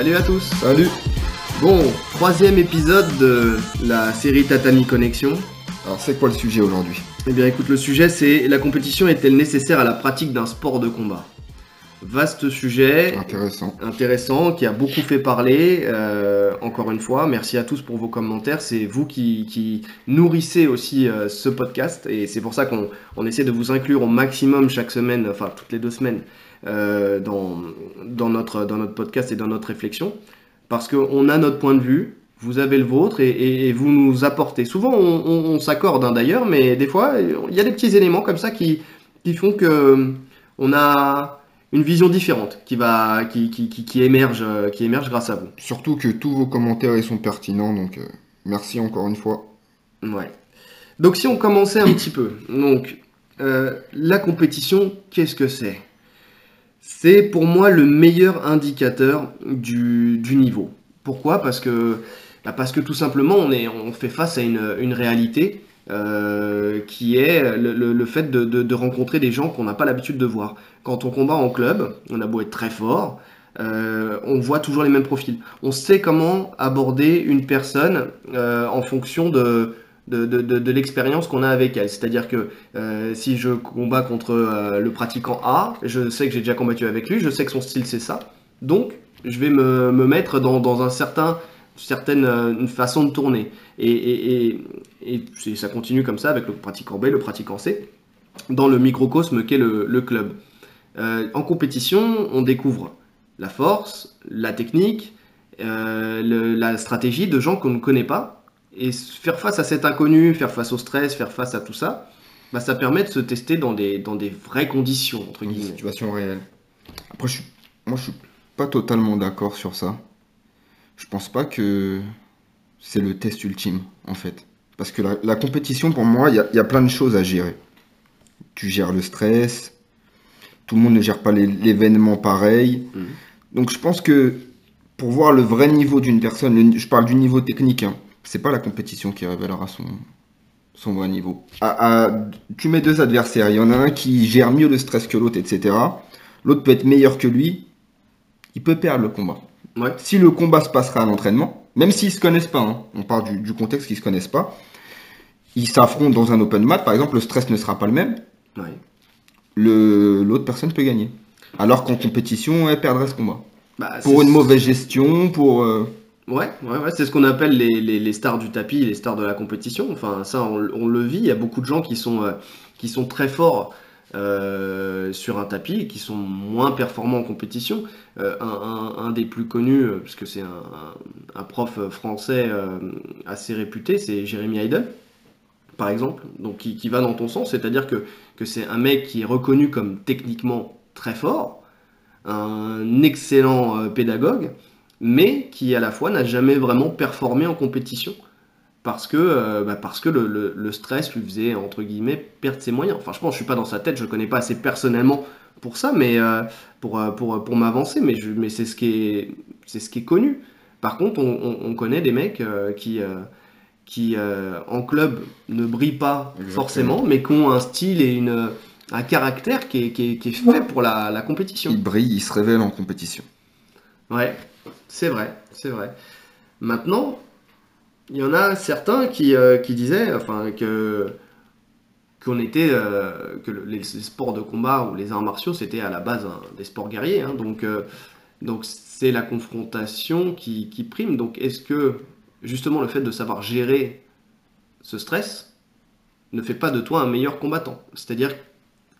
Salut à tous Salut Bon, troisième épisode de la série Tatami Connexion. Alors c'est quoi le sujet aujourd'hui? Eh bien écoute, le sujet c'est la compétition est-elle nécessaire à la pratique d'un sport de combat? Vaste sujet, Intéressant. intéressant, qui a beaucoup fait parler. euh, encore une fois, merci à tous pour vos commentaires. C'est vous qui, qui nourrissez aussi euh, ce podcast et c'est pour ça qu'on on essaie de vous inclure au maximum chaque semaine, enfin toutes les deux semaines, euh, dans, dans, notre, dans notre podcast et dans notre réflexion. Parce qu'on a notre point de vue, vous avez le vôtre et, et- et vous nous apportez. Souvent on, on- on s'accorde hein, d'ailleurs, mais des fois il y a des petits éléments comme ça qui, qui font que euh, on a une vision différente qui va qui, qui, qui, qui émerge euh, qui émerge grâce à vous. Surtout que tous vos commentaires ils sont pertinents, donc euh, merci encore une fois. Ouais. Donc si on commençait un petit peu, donc euh, la compétition, qu'est-ce que c'est? C'est pour moi le meilleur indicateur du, niveau. Pourquoi? Parce que bah, parce que tout simplement on est on fait face à une, réalité euh, qui est le, fait de rencontrer des gens qu'on n'a pas l'habitude de voir. Quand on combat en club, on a beau être très fort, euh, on voit toujours les mêmes profils. On sait comment aborder une personne euh, en fonction de, de, l'expérience qu'on a avec elle. C'est-à-dire que euh, si je combats contre euh, le pratiquant A, je sais que j'ai déjà combattu avec lui, je sais que son style c'est ça. Donc, je vais me, me mettre dans, dans un certain, certaine euh, une façon de tourner. Et, ça continue comme ça avec le pratiquant B, le pratiquant C, dans le microcosme qu'est le, club. En compétition, on découvre la force, la technique, la stratégie de gens qu'on ne connaît pas. Et faire face à cet inconnu, faire face au stress, faire face à tout ça, bah, ça permet de se tester dans des, dans des vraies conditions, entre Une guillemets. situation réelle. Après, je suis... moi je suis pas totalement d'accord sur ça. Je pense pas que c'est le test ultime en fait. Parce que la, la compétition pour moi, il y, y a plein de choses à gérer. Tu gères le stress, tout le monde ne gère pas l'événement pareil. Mhm. Donc je pense que pour voir le vrai niveau d'une personne, le- je parle du niveau technique, hein, c'est pas la compétition qui révélera son, son vrai niveau. À- à- tu mets deux adversaires, il y en a un qui gère mieux le stress que l'autre, etc. L'autre peut être meilleur que lui, il peut perdre le combat. Ouais. Si le combat se passera à l'entraînement, même s'ils se connaissent pas, hein, on parle du, du contexte qu'ils se connaissent pas, ils s'affrontent dans un open mat, par exemple, le stress ne sera pas le même, Ouais. le- l'autre personne peut gagner. Alors qu'en compétition, elle perdrait ce combat. Bah, Pour une mauvaise gestion, pour... euh, Ouais, c'est ce qu'on appelle les, stars du tapis, les stars de la compétition. Enfin, ça, on, le vit. Il y a beaucoup de gens qui sont, euh, très forts euh, sur un tapis et qui sont moins performants en compétition. Euh, un, des plus connus, parce que c'est un, prof français assez réputé, c'est Jérémy Heidel, par exemple, donc qui, va dans ton sens, c'est-à-dire que, c'est un mec qui est reconnu comme techniquement très fort, un excellent pédagogue, mais qui à la fois n'a jamais vraiment performé en compétition parce que, euh, bah, parce que le, le- le stress lui faisait entre guillemets perdre ses moyens. Enfin, je pense, je suis pas dans sa tête, je le connais pas assez personnellement pour ça, mais euh, pour, euh, pour, pour m'avancer, mais, je- mais c'est ce qui est c'est ce qui est connu. Par contre, on, on- on connaît des mecs euh, qui euh, qui euh, en club ne brillent pas Exactement. forcément, mais qui ont un style et une un caractère qui est, qui est- qui est fait pour la, la compétition. il brille, il se révèle en compétition. Ouais, c'est vrai, c'est vrai. Maintenant, il y en a certains qui, euh, disaient enfin, que qu'on était euh, que le- les, sports de combat ou les arts martiaux c'était à la base des sports guerriers hein. donc euh, donc c'est la confrontation qui, prime donc est-ce que justement le fait de savoir gérer ce stress ne fait pas de toi un meilleur combattant? C'est-à-dire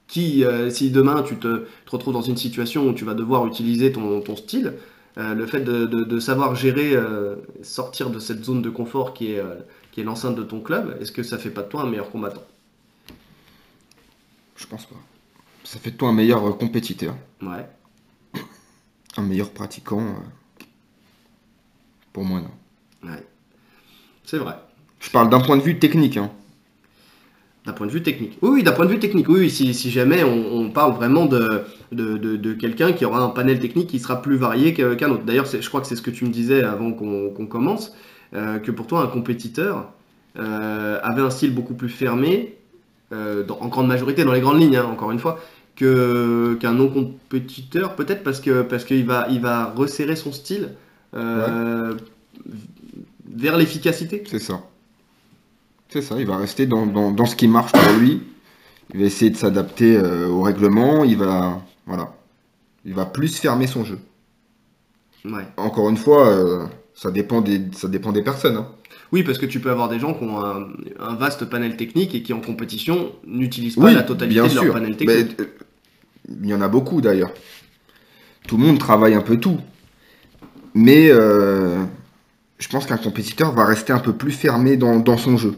qui si demain tu te, retrouves dans une situation où tu vas devoir utiliser ton style euh, le fait de, de- de savoir gérer euh, sortir de cette zone de confort qui est euh, qui est l'enceinte de ton club est-ce que ça fait pas de toi un meilleur combattant? Je pense pas. Ça fait de toi un meilleur compétiteur, ouais un meilleur pratiquant. Pour moi, non. Ouais. C'est vrai. Je parle d'un point de vue technique. Hein. D'un point de vue technique. Oui, oui, d'un point de vue technique. Oui, oui, si, si jamais on, on parle vraiment de, de, de- de quelqu'un qui aura un panel technique qui sera plus varié qu'un autre. D'ailleurs, je crois que c'est ce que tu me disais avant qu'on commence, euh, que pour toi, un compétiteur euh, avait un style beaucoup plus fermé, euh, dans- en grande majorité, dans les grandes lignes, hein, encore une fois, qu'un non-compétiteur, peut-être parce que parce qu'il va, il va resserrer son style vers l'efficacité. C'est ça. C'est ça, il va rester dans, dans- dans ce qui marche pour lui. Il va essayer de s'adapter euh, au règlement. Il va, voilà. Il va plus fermer son jeu. Ouais. Encore une fois, euh, ça, dépend des, ça dépend des personnes. hein. Oui, parce que tu peux avoir des gens qui ont un, un vaste panel technique et qui en compétition n'utilisent pas Oui, la totalité bien de leur sûr. panel technique. euh, il y en a beaucoup d'ailleurs. Tout le monde travaille un peu tout. Mais euh, je pense qu'un compétiteur va rester un peu plus fermé dans, dans son jeu.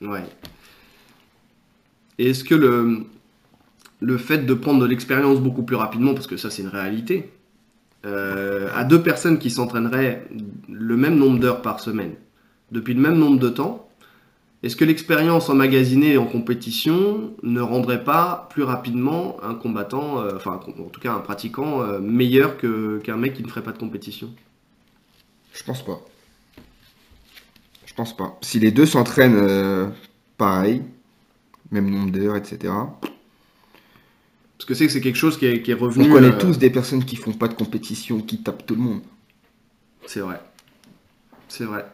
Ouais. Et est-ce que le, le fait de prendre de l'expérience beaucoup plus rapidement, parce que ça c'est une réalité, euh, à deux personnes qui s'entraîneraient le même nombre d'heures par semaine, depuis le même nombre de temps, est-ce que l'expérience emmagasinée en compétition ne rendrait pas plus rapidement un combattant, euh, enfin en tout cas un pratiquant, euh, meilleur que- qu'un mec qui ne ferait pas de compétition? Je pense pas. Pense pas. Si les deux s'entraînent euh, pareil, même nombre d'heures, etc. Parce que c'est que c'est quelque chose qui est, qui est On revenu. connaît euh, tous des personnes qui font pas de compétition, qui tapent tout le monde. C'est vrai. C'est vrai.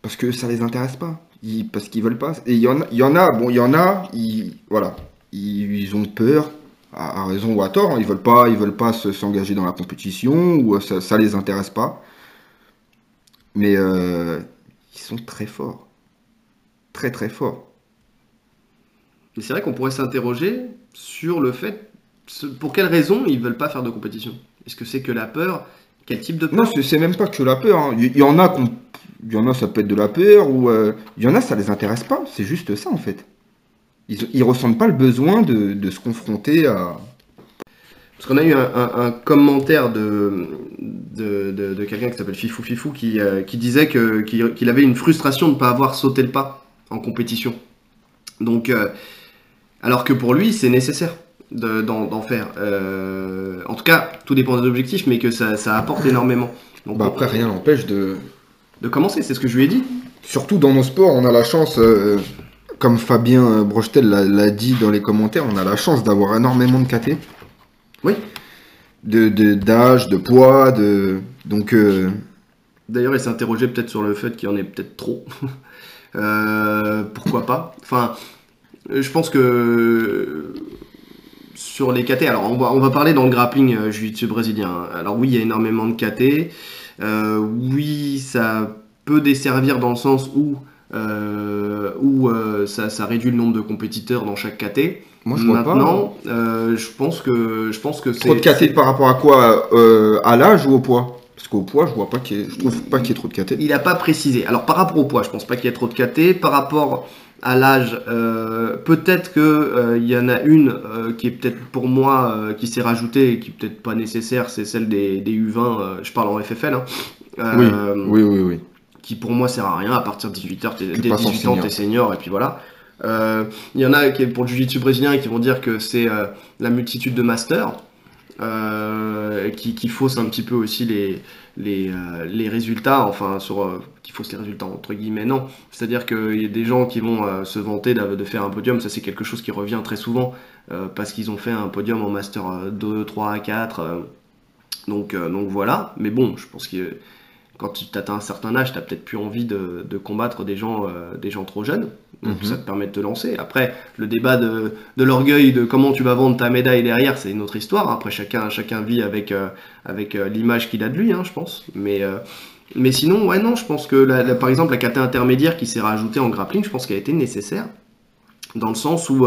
Parce que ça les intéresse pas. Ils- parce qu'ils veulent pas. Et il y en a, il y en a, bon, il y en a, ils, voilà. Ils, ils ont peur, à, à raison ou à tort. hein. Ils veulent pas, ils veulent pas se- s'engager dans la compétition ou ça, ça les intéresse pas. Mais euh, ils sont très forts. Très très forts. Mais c'est vrai qu'on pourrait s'interroger sur le fait, pour quelles raisons ils veulent pas faire de compétition? Est-ce que c'est que la peur? Quel type de peur? Non, c'est même pas que la peur. hein. Il il y, en a il y en a, ça peut être de la peur, ou euh, il y en a, ça les intéresse pas. C'est juste ça en fait. Ils, ils ressentent pas le besoin de, de se confronter à. Parce qu'on a eu un, un- un commentaire de, de, de- de quelqu'un qui s'appelle Fifou Fifou qui, euh, qui disait que- qu'il qu'il avait une frustration de ne pas avoir sauté le pas en compétition. Donc, euh, alors que pour lui, c'est nécessaire de- d'en d'en faire. Euh, en tout cas, tout dépend des objectifs, mais que ça, ça apporte énormément. Donc, Bah, après, rien n'empêche de. de commencer, c'est ce que je lui ai dit. Surtout dans nos sports, on a la chance, comme Fabien Brochetel l'a l'a dit dans les commentaires, on a la chance d'avoir énormément de KT. Oui. De d'âge, de, poids, de. Donc. euh, D'ailleurs, il interrogé peut-être sur le fait qu'il y en ait peut-être trop. Euh, pourquoi pas? Enfin, je pense que sur les KT, alors on va, parler dans le grappling euh, jiu-jitsu brésilien. Alors oui, il y a énormément de KT. Euh, oui, ça peut desservir dans le sens où, euh, euh, ça, ça réduit le nombre de compétiteurs dans chaque KT. Moi, je vois pas. Maintenant, euh, je pense que je pense que c'est Trop de KT par rapport à quoi euh, À l'âge ou au poids? Parce qu'au poids, je vois pas qu'il y ait- je trouve pas qu'il y ait trop de KT. Il n'a pas précisé. Alors par rapport au poids, je pense pas qu'il y ait trop de KT. Par rapport à l'âge, euh, peut-être que euh, il y en a une euh, qui est peut-être pour moi euh, qui s'est rajoutée et qui est peut-être pas nécessaire, c'est celle des, des U20. euh, je parle en FFL. hein. Euh, Oui, oui, oui. Qui pour moi sert à rien. À partir de 18 heures, t'es, T'es dès pas 18 ans, senior. t'es senior et puis voilà. Euh, Il y en a pour le jiu-jitsu brésilien qui vont dire que c'est euh, la multitude de masters euh, qui, qui fausse un petit peu aussi les, résultats, enfin, sur, qui fausse les résultats entre guillemets, non. C'est-à-dire qu'il y a des gens qui vont se vanter de, faire un podium, ça c'est quelque chose qui revient très souvent, parce qu'ils ont fait un podium en Master euh, 2, 3, 4, euh, donc, donc voilà. Mais bon, je pense que quand tu atteins un certain âge, tu as peut-être plus envie de, de combattre des gens, des gens trop jeunes. Donc Mhm. ça te permet de te lancer. Après, le débat de, de l'orgueil, de comment tu vas vendre ta médaille derrière, c'est une autre histoire. Après, chacun, chacun vit avec, euh, avec euh, l'image qu'il a de lui, hein, je pense. Mais, euh, mais sinon, ouais, non, je pense que la- la- par exemple, la KT intermédiaire qui s'est rajoutée en grappling, je pense qu'elle a été nécessaire. Dans le sens où,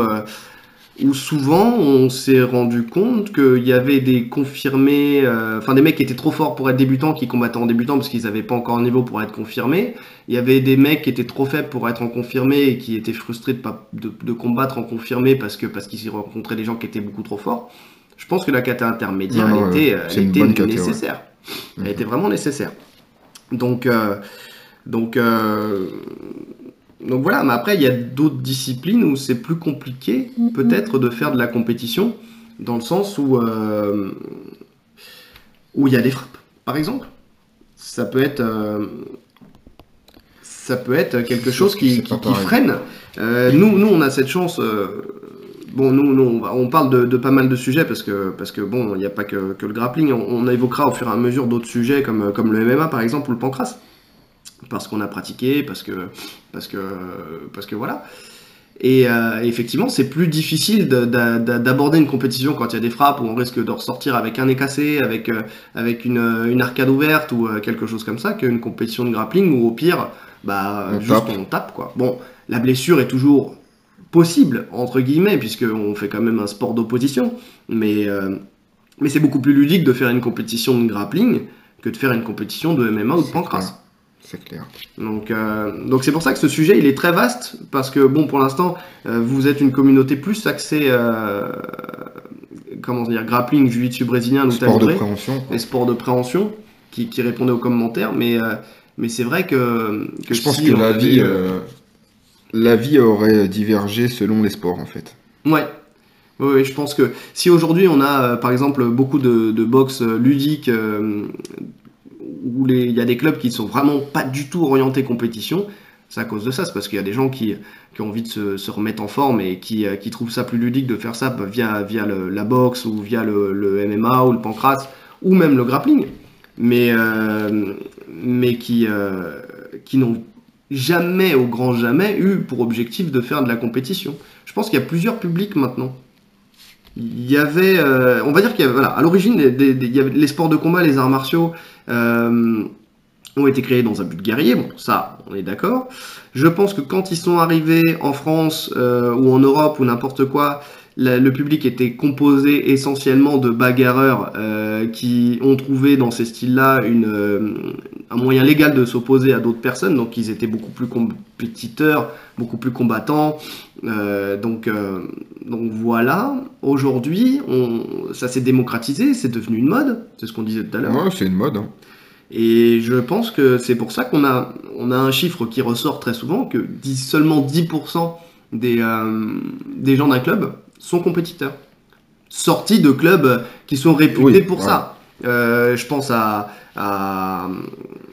où souvent on s'est rendu compte qu'il y avait des confirmés, euh, enfin des mecs qui étaient trop forts pour être débutants, qui combattaient en débutant parce qu'ils n'avaient pas encore un niveau pour être confirmés. Il y avait des mecs qui étaient trop faibles pour être en confirmé et qui étaient frustrés de, pas, de, de combattre en confirmé parce que parce qu'ils rencontraient des gens qui étaient beaucoup trop forts. Je pense que la kata intermédiaire, Non, non, elle ouais, était, elle était ouais. nécessaire. Elle Mhm. était vraiment nécessaire. Donc, euh, donc, euh, donc voilà, mais après, il y a d'autres disciplines où c'est plus compliqué, peut-être, de faire de la compétition, dans le sens où euh, où il y a des frappes, par exemple. Ça peut être, euh, ça peut être quelque chose qui, freine. Euh, nous, nous, on a cette chance euh, bon, nous, nous, on, parle de, de pas mal de sujets parce que, parce que bon, il n'y a pas que, que le grappling. On, on évoquera au fur et à mesure d'autres sujets comme, comme le MMA par exemple ou le pancras. Parce qu'on a pratiqué, parce que, parce que, parce que voilà. Et euh, effectivement, c'est plus difficile de- d'a- d'a- d'aborder une compétition quand il y a des frappes où on risque de ressortir avec un nez cassé, avec, euh, avec une, une arcade ouverte ou euh, quelque chose comme ça, qu'une compétition de grappling où au pire, bah, On juste tape. on tape quoi. Bon, la blessure est toujours possible, entre guillemets, puisqu'on fait quand même un sport d'opposition, mais, mais c'est beaucoup plus ludique de faire une compétition de grappling que de faire une compétition de MMA ou de pancras. C'est clair. Donc, euh, donc c'est pour ça que ce sujet il est très vaste parce que bon pour l'instant euh, vous êtes une communauté plus axée euh, comment dire grappling, jiu-jitsu brésilien, lutte Sport de préhension. quoi. et sports de préhension qui, qui répondaient aux commentaires mais euh, mais c'est vrai que, que Je pense que la vie, la vie aurait divergé selon les sports en fait. Ouais. Oui, je pense que si aujourd'hui on a euh, par exemple beaucoup de, de boxe ludique euh, où il y a des clubs qui sont vraiment pas du tout orientés compétition, c'est à cause de ça. C'est parce qu'il y a des gens qui, ont envie de se, remettre en forme et qui, euh, qui trouvent ça plus ludique de faire ça via, la boxe ou via le, MMA ou le pancras ou même le grappling, mais, euh, euh, qui n'ont jamais, au grand jamais, eu pour objectif de faire de la compétition. Je pense qu'il y a plusieurs publics maintenant. Il y avait, euh, on va dire qu'il y avait, voilà, à l'origine, des- les sports de combat, les arts martiaux euh, ont été créés dans un but guerrier. Bon, ça, on est d'accord. Je pense que quand ils sont arrivés en France euh, ou en Europe ou n'importe quoi, la- le public était composé essentiellement de bagarreurs euh, qui ont trouvé dans ces styles-là une, euh, un moyen légal de s'opposer à d'autres personnes. Donc ils étaient beaucoup plus compétiteurs, beaucoup plus combattants. Euh, donc, donc voilà, aujourd'hui, ça s'est démocratisé, c'est devenu une mode, c'est ce qu'on disait tout à l'heure. Ouais, c'est une mode. hein. Et je pense que c'est pour ça qu'on a, on a un chiffre qui ressort très souvent, que 10 seulement 10% des, euh, des gens d'un club sont compétiteurs. Sortis de clubs qui sont réputés Oui, pour ouais. ça. Euh, je pense à, à,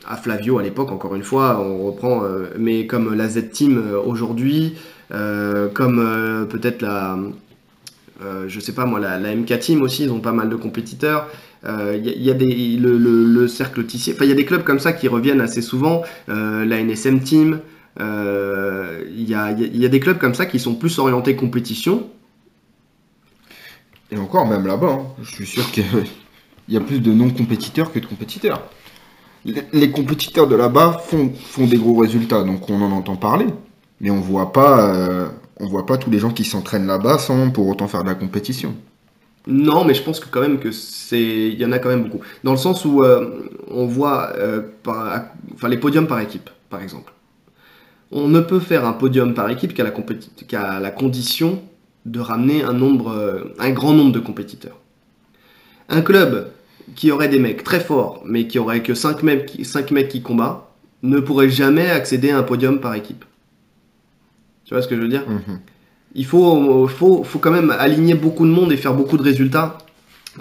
à Flavio à l'époque, encore une fois, on reprend, euh, mais comme la Z-Team euh, aujourd'hui, euh, comme peut-être la, je sais pas moi, la, la MK Team aussi, ils ont pas mal de compétiteurs. Il y, a- il y a des, le, le- le cercle tissier, enfin il y a des clubs comme ça qui reviennent assez souvent. La NSM Team, il y, a, y a- y a des clubs comme ça qui sont plus orientés compétition. Et encore, même là-bas, hein, je suis sûr qu'il y a plus de non-compétiteurs que de compétiteurs. Les, compétiteurs de là-bas font, des gros résultats, donc on en entend parler. Mais on voit pas, euh, on voit pas tous les gens qui s'entraînent là-bas sans pour autant faire de la compétition. Non, mais je pense que quand même que c'est, il y en a quand même beaucoup. Dans le sens où euh, on voit, euh, enfin les podiums par équipe, par exemple. On ne peut faire un podium par équipe qu'à la condition de ramener un nombre, euh, un grand nombre de compétiteurs. Un club qui aurait des mecs très forts, mais qui aurait que 5 mecs, mecs qui combattent, ne pourrait jamais accéder à un podium par équipe. Tu vois ce que je veux dire? Mhm. il faut, faut, faut quand même aligner beaucoup de monde et faire beaucoup de résultats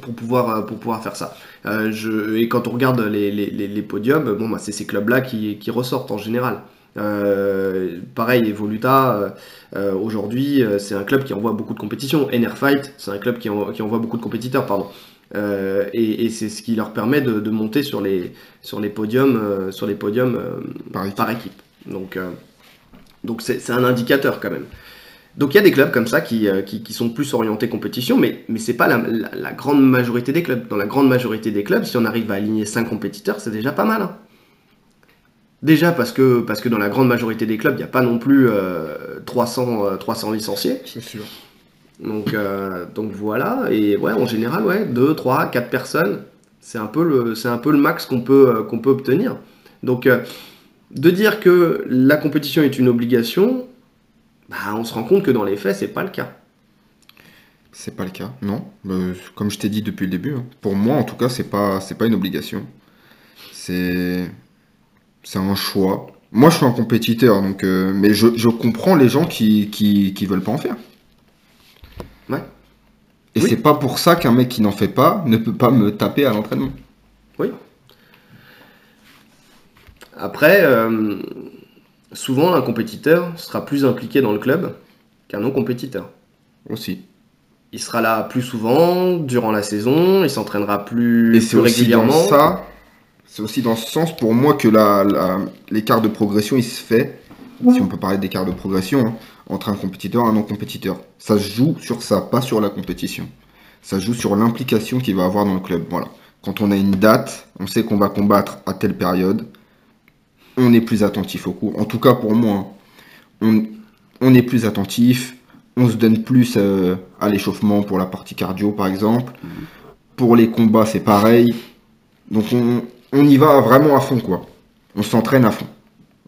pour pouvoir, euh, pour pouvoir faire ça. Euh, je, et quand on regarde les, les, les, les podiums, bon, bah, c'est ces clubs-là qui, qui ressortent en général. Euh, pareil, Evoluta, euh, euh, aujourd'hui, euh, c'est un club qui envoie beaucoup de compétitions. NR Fight, c'est un club qui, en- qui envoie beaucoup de compétiteurs, pardon. Euh, et et c'est ce qui leur permet de, de monter sur les, sur les podiums, sur les podiums Par équipe. par équipe. Donc, donc c'est c'est un indicateur quand même. Donc il y a des clubs comme ça qui, qui, qui sont plus orientés compétition, mais, mais c'est pas la, la- la grande majorité des clubs. Dans la grande majorité des clubs, si on arrive à aligner 5 compétiteurs, c'est déjà pas mal. hein. Déjà parce que, parce que dans la grande majorité des clubs, il n'y a pas non plus euh, 300, euh, 300 licenciés. C'est sûr. Donc, euh, donc voilà, et ouais, en général, ouais, 2, 3, 4 personnes, c'est un peu le, c'est un peu le max qu'on peut, euh, qu'on peut obtenir. Donc, euh, de dire que la compétition est une obligation, bah, on se rend compte que dans les faits, c'est pas le cas. C'est pas le cas, non. Euh, comme je t'ai dit depuis le début, hein. pour moi en tout cas, c'est pas, c'est pas une obligation. C'est, c'est un choix. Moi, je suis un compétiteur, donc, euh, mais je, je comprends les gens qui, qui, qui veulent pas en faire. Ouais. Et Oui. c'est pas pour ça qu'un mec qui n'en fait pas ne peut pas me taper à l'entraînement. Oui. Après, euh, souvent, un compétiteur sera plus impliqué dans le club qu'un non-compétiteur. Aussi. il sera là plus souvent durant la saison, il s'entraînera plus, Et c'est plus aussi dans régulièrement. ça, c'est aussi dans ce sens pour moi que la- la- l'écart de progression il se fait, si on peut parler d'écart de progression, hein, entre un compétiteur et un non-compétiteur. Ça se joue sur ça, pas sur la compétition. Ça se joue sur l'implication qu'il va avoir dans le club. Voilà. Quand on a une date, on sait qu'on va combattre à telle période, on est plus attentif au cours. En tout cas pour moi, hein. on, on est plus attentif, on se donne plus euh, à l'échauffement pour la partie cardio par exemple. Pour les combats, c'est pareil. Donc on, on y va vraiment à fond, quoi. On s'entraîne à fond.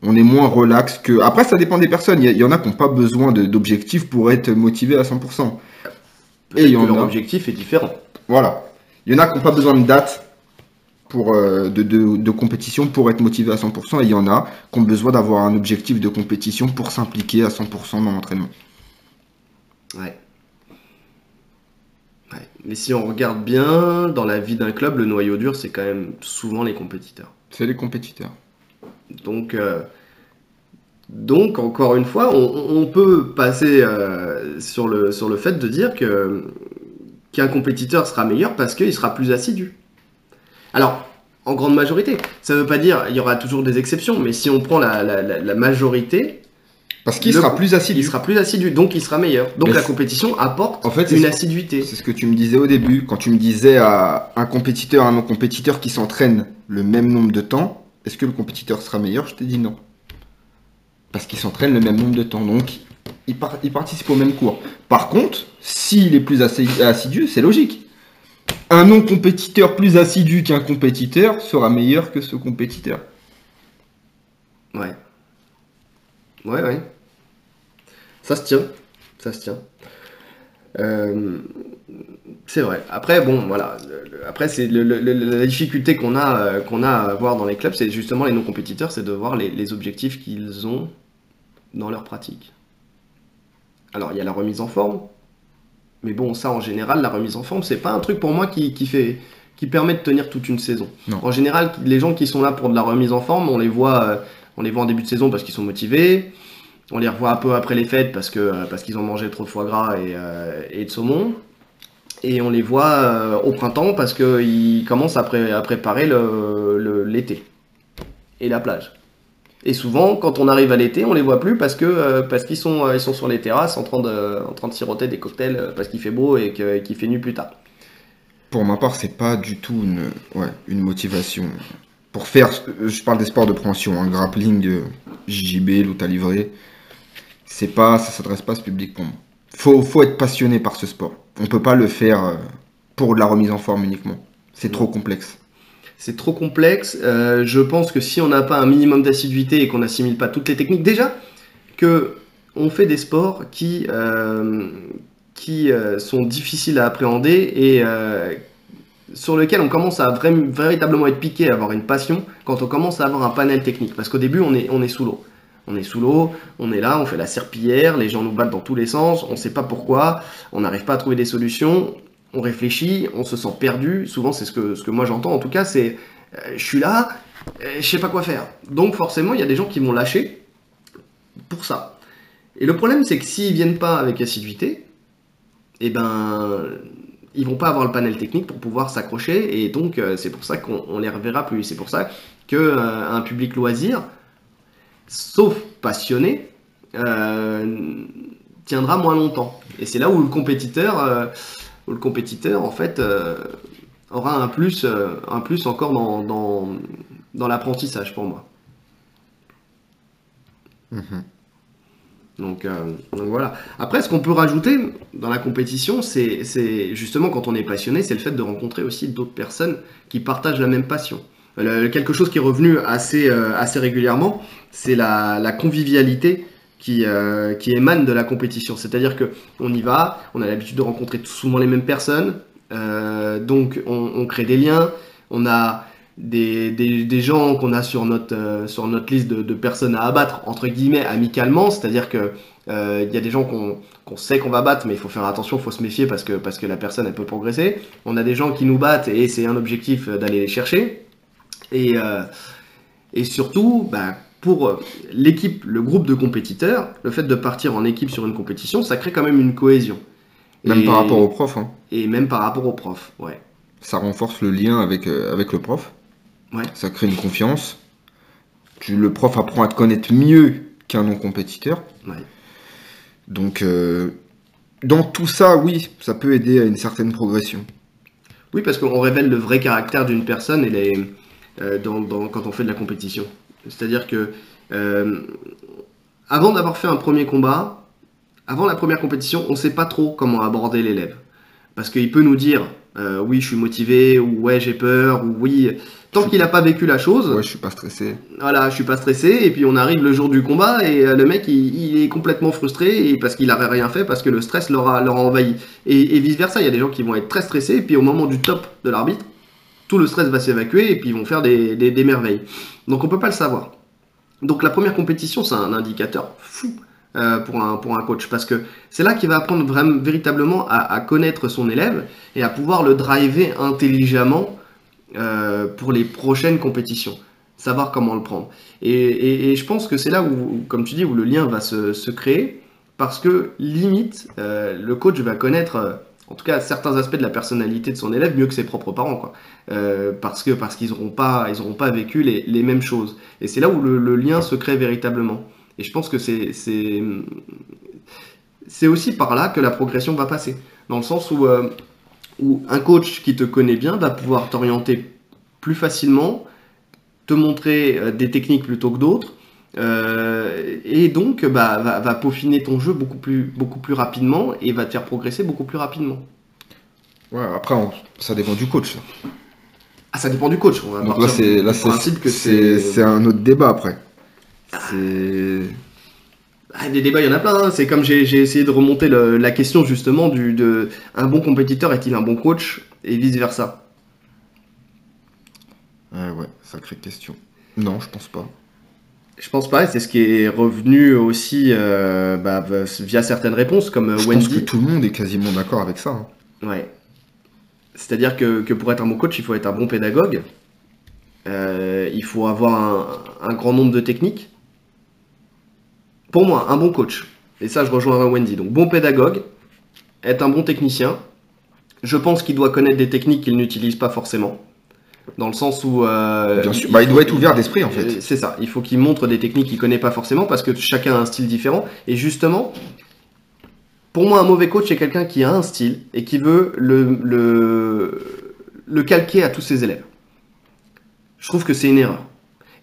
On est moins relax que... Après, ça dépend des personnes. Il y, en a qui n'ont pas besoin d'objectifs pour être motivés à 100%. Peut-être Et il y en que leur a. objectif est différent. Voilà. Il y en a qui n'ont pas besoin de date pour, euh, de, de- de compétition pour être motivés à 100%. Et il y en a qui ont besoin d'avoir un objectif de compétition pour s'impliquer à 100% dans l'entraînement. Ouais. Mais si on regarde bien, dans la vie d'un club, le noyau dur, c'est quand même souvent les compétiteurs. C'est les compétiteurs. Donc, euh, donc encore une fois, on, on peut passer euh, sur, le, sur le fait de dire que qu'un compétiteur sera meilleur parce qu'il sera plus assidu. Alors, en grande majorité, ça ne veut pas dire il y aura toujours des exceptions, mais si on prend la, la- la- la majorité, Parce qu'il sera plus assidu. il sera plus assidu, donc il sera meilleur. Donc Mais la compétition apporte En fait, c'est une assiduité. C'est ce que tu me disais au début, quand tu me disais à un compétiteur, à un non-compétiteur qui s'entraîne le même nombre de temps, est-ce que le compétiteur sera meilleur? Je t'ai dit non. Parce qu'il s'entraîne le même nombre de temps, donc il, par- il participe au même cours. Par contre, s'il est plus assi- assidu, c'est logique. Un non-compétiteur plus assidu qu'un compétiteur sera meilleur que ce compétiteur. Ouais. Ouais, ouais. Ça se tient. Ça se tient. Euh, c'est vrai. Après, bon, voilà. Le- le- Après, c'est le- la difficulté qu'on a, euh, qu'on a à voir dans les clubs, c'est justement les non-compétiteurs, c'est de voir les, les objectifs qu'ils ont dans leur pratique. Alors, il y a la remise en forme. Mais bon, ça, en général, la remise en forme, c'est pas un truc pour moi qui, qui fait, qui permet de tenir toute une saison. Non. En général, les gens qui sont là pour de la remise en forme, on les voit, euh, on les voit en début de saison parce qu'ils sont motivés. On les revoit un peu après les fêtes parce euh, qu'ils ont mangé trop de foie gras et, euh, de saumon. Et on les voit euh, au printemps parce qu'ils commencent à, pré- à préparer l'été et la plage. Et souvent, quand on arrive à l'été, on les voit plus parce qu'ils sont sur les terrasses en train de en siroter des cocktails parce qu'il fait beau et qu'il fait nuit plus tard. Pour ma part, c'est pas du tout une motivation. Pour faire, je parle des sports de prévention, un grappling, euh, JJB, lutte à livrer, c'est pas, ça s'adresse pas à ce public pour moi. Faut, faut être passionné par ce sport. On peut pas le faire euh, pour de la remise en forme uniquement. C'est trop complexe. C'est trop complexe. Euh, je pense que si on n'a pas un minimum d'assiduité et qu'on n'assimile pas toutes les techniques, déjà que on fait des sports qui, euh, qui sont difficiles à appréhender et sur lesquels on commence à véritablement être piqué, à avoir une passion quand on commence à avoir un panel technique. Parce qu'au début, on est, sous l'eau. On est sous l'eau, on est là, on fait la serpillière, les gens nous battent dans tous les sens, on ne sait pas pourquoi, on n'arrive pas à trouver des solutions, on réfléchit, on se sent perdu. Souvent, c'est ce que, ce que moi j'entends en tout cas, c'est euh, je suis là, euh, je sais pas quoi faire. Donc forcément, il y a des gens qui vont lâcher pour ça. Et le problème, c'est que s'ils viennent pas avec assiduité, eh ben, ils vont pas avoir le panel technique pour pouvoir s'accrocher, et donc euh, c'est pour ça qu'on on les reverra plus. C'est pour ça que euh, un public loisir, sauf passionné, euh, tiendra moins longtemps. Et c'est là où le compétiteur, où le compétiteur en fait aura un plus, un plus encore dans, dans, dans l'apprentissage pour moi. Mhm. Donc, euh, donc voilà. Après, ce qu'on peut rajouter dans la compétition, c'est justement quand on est passionné, c'est le fait de rencontrer aussi d'autres personnes qui partagent la même passion. Le- quelque chose qui est revenu assez, euh, régulièrement, c'est la, convivialité qui, euh, émane de la compétition. C'est-à-dire que on y va, on a l'habitude de rencontrer souvent les mêmes personnes, euh, donc on, on crée des liens, on a des, des, des gens qu'on a sur notre, euh, sur notre liste de, de personnes à abattre, entre guillemets, amicalement, c'est-à-dire que euh, il y a des gens qu'on sait qu'on va battre, mais il faut faire attention, il faut se méfier parce que, parce que la personne, elle peut progresser. On a des gens qui nous battent et c'est un objectif euh, d'aller les chercher. Et, euh, et surtout, bah, pour l'équipe, le groupe de compétiteurs, le fait de partir en équipe sur une compétition, ça crée quand même une cohésion. Même Et- par rapport au prof, hein. Et même par rapport au prof, ouais. ça renforce le lien avec, euh, avec le prof. Ouais. Ça crée une confiance. Tu, le prof apprend à te connaître mieux qu'un non-compétiteur. Ouais. Donc, euh, dans tout ça, oui, ça peut aider à une certaine progression. Oui, parce qu'on révèle le vrai caractère d'une personne et les, euh, dans, dans- quand on fait de la compétition. C'est-à-dire que euh, avant d'avoir fait un premier combat, avant la première compétition, on ne sait pas trop comment aborder l'élève. Parce qu'il peut nous dire euh, oui, je suis motivé, ou ouais, j'ai peur, ou oui. Tant qu'il n'a pas vécu la chose, Ouais, je suis pas stressé. voilà, je suis pas stressé, et puis on arrive le jour du combat, et euh, le mec, il, il est complètement frustré, et parce qu'il n'avait rien fait, parce que le stress l'aura envahi. Et, et vice-versa, il y a des gens qui vont être très stressés, et puis au moment du top de l'arbitre, tout le stress va s'évacuer, et puis ils vont faire des, des- des merveilles. Donc on peut pas le savoir. Donc la première compétition, c'est un indicateur fou euh, pour, un, pour un coach, parce que c'est là qu'il va apprendre vraiment, véritablement à, connaître son élève, et à pouvoir le driver intelligemment euh, pour les prochaines compétitions. Savoir comment le prendre. Et, et- je pense que c'est là où, comme tu dis, où le lien va se, se créer, parce que limite, euh, le coach va connaître, en tout cas, certains aspects de la personnalité de son élève mieux que ses propres parents, quoi. Parce que parce qu'ils n'auront pas, pas vécu les, les mêmes choses. Et c'est là où le lien se crée véritablement. Et je pense que c'est c'est c'est aussi par là que la progression va passer, dans le sens où euh, où un coach qui te connaît bien va pouvoir t'orienter plus facilement, te montrer euh, des techniques plutôt que d'autres, euh, et donc bah, va, va peaufiner ton jeu beaucoup plus, beaucoup plus rapidement et va te faire progresser beaucoup plus rapidement. Ouais, après, on- ça dépend du coach. Ah, ça dépend du coach. On va Donc là, c'est là, c'est c'est. c'est un autre débat après. Ah, des débats, il y en a plein. hein. C'est comme j'ai essayé de remonter le- la question justement du de un bon compétiteur est-il un bon coach et vice versa. ouais, ouais, sacrée question. Non, je pense pas. Je pense pas. et C'est ce qui est revenu aussi euh, bah, via certaines réponses comme euh, Je Wendy. pense que tout le monde est quasiment d'accord avec ça. hein. Ouais. C'est-à-dire que, que pour être un bon coach, il faut être un bon pédagogue. Euh, il faut avoir un, un grand nombre de techniques. Pour moi, un bon coach, et ça je rejoins Wendy, donc bon pédagogue, être un bon technicien. Je pense qu'il doit connaître des techniques qu'il n'utilise pas forcément. Dans le sens où... euh, Bien sûr. Bah, il doit être ouvert d'esprit, en fait. Euh, C'est ça, il faut qu'il montre des techniques qu'il connaît pas forcément parce que chacun a un style différent. Et justement, pour moi, un mauvais coach, c'est quelqu'un qui a un style et qui veut le, le, le calquer à tous ses élèves. Je trouve que c'est une erreur.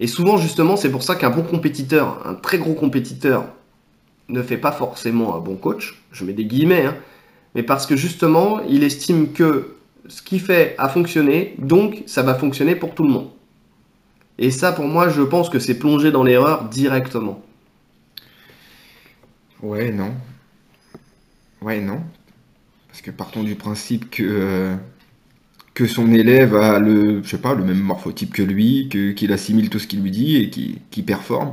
Et souvent, justement, c'est pour ça qu'un bon compétiteur, un très gros compétiteur, ne fait pas forcément un bon coach. Je mets des guillemets, hein, mais parce que justement, il estime que ce qu'il fait a fonctionné, donc ça va fonctionner pour tout le monde. Et ça, pour moi, je pense que c'est plonger dans l'erreur directement. Ouais, non. Ouais, non. Parce que partons du principe que, euh, que son élève a le, je sais pas, le même morphotype que lui, qu'il assimile tout ce qu'il lui dit et qu'il qu'il performe.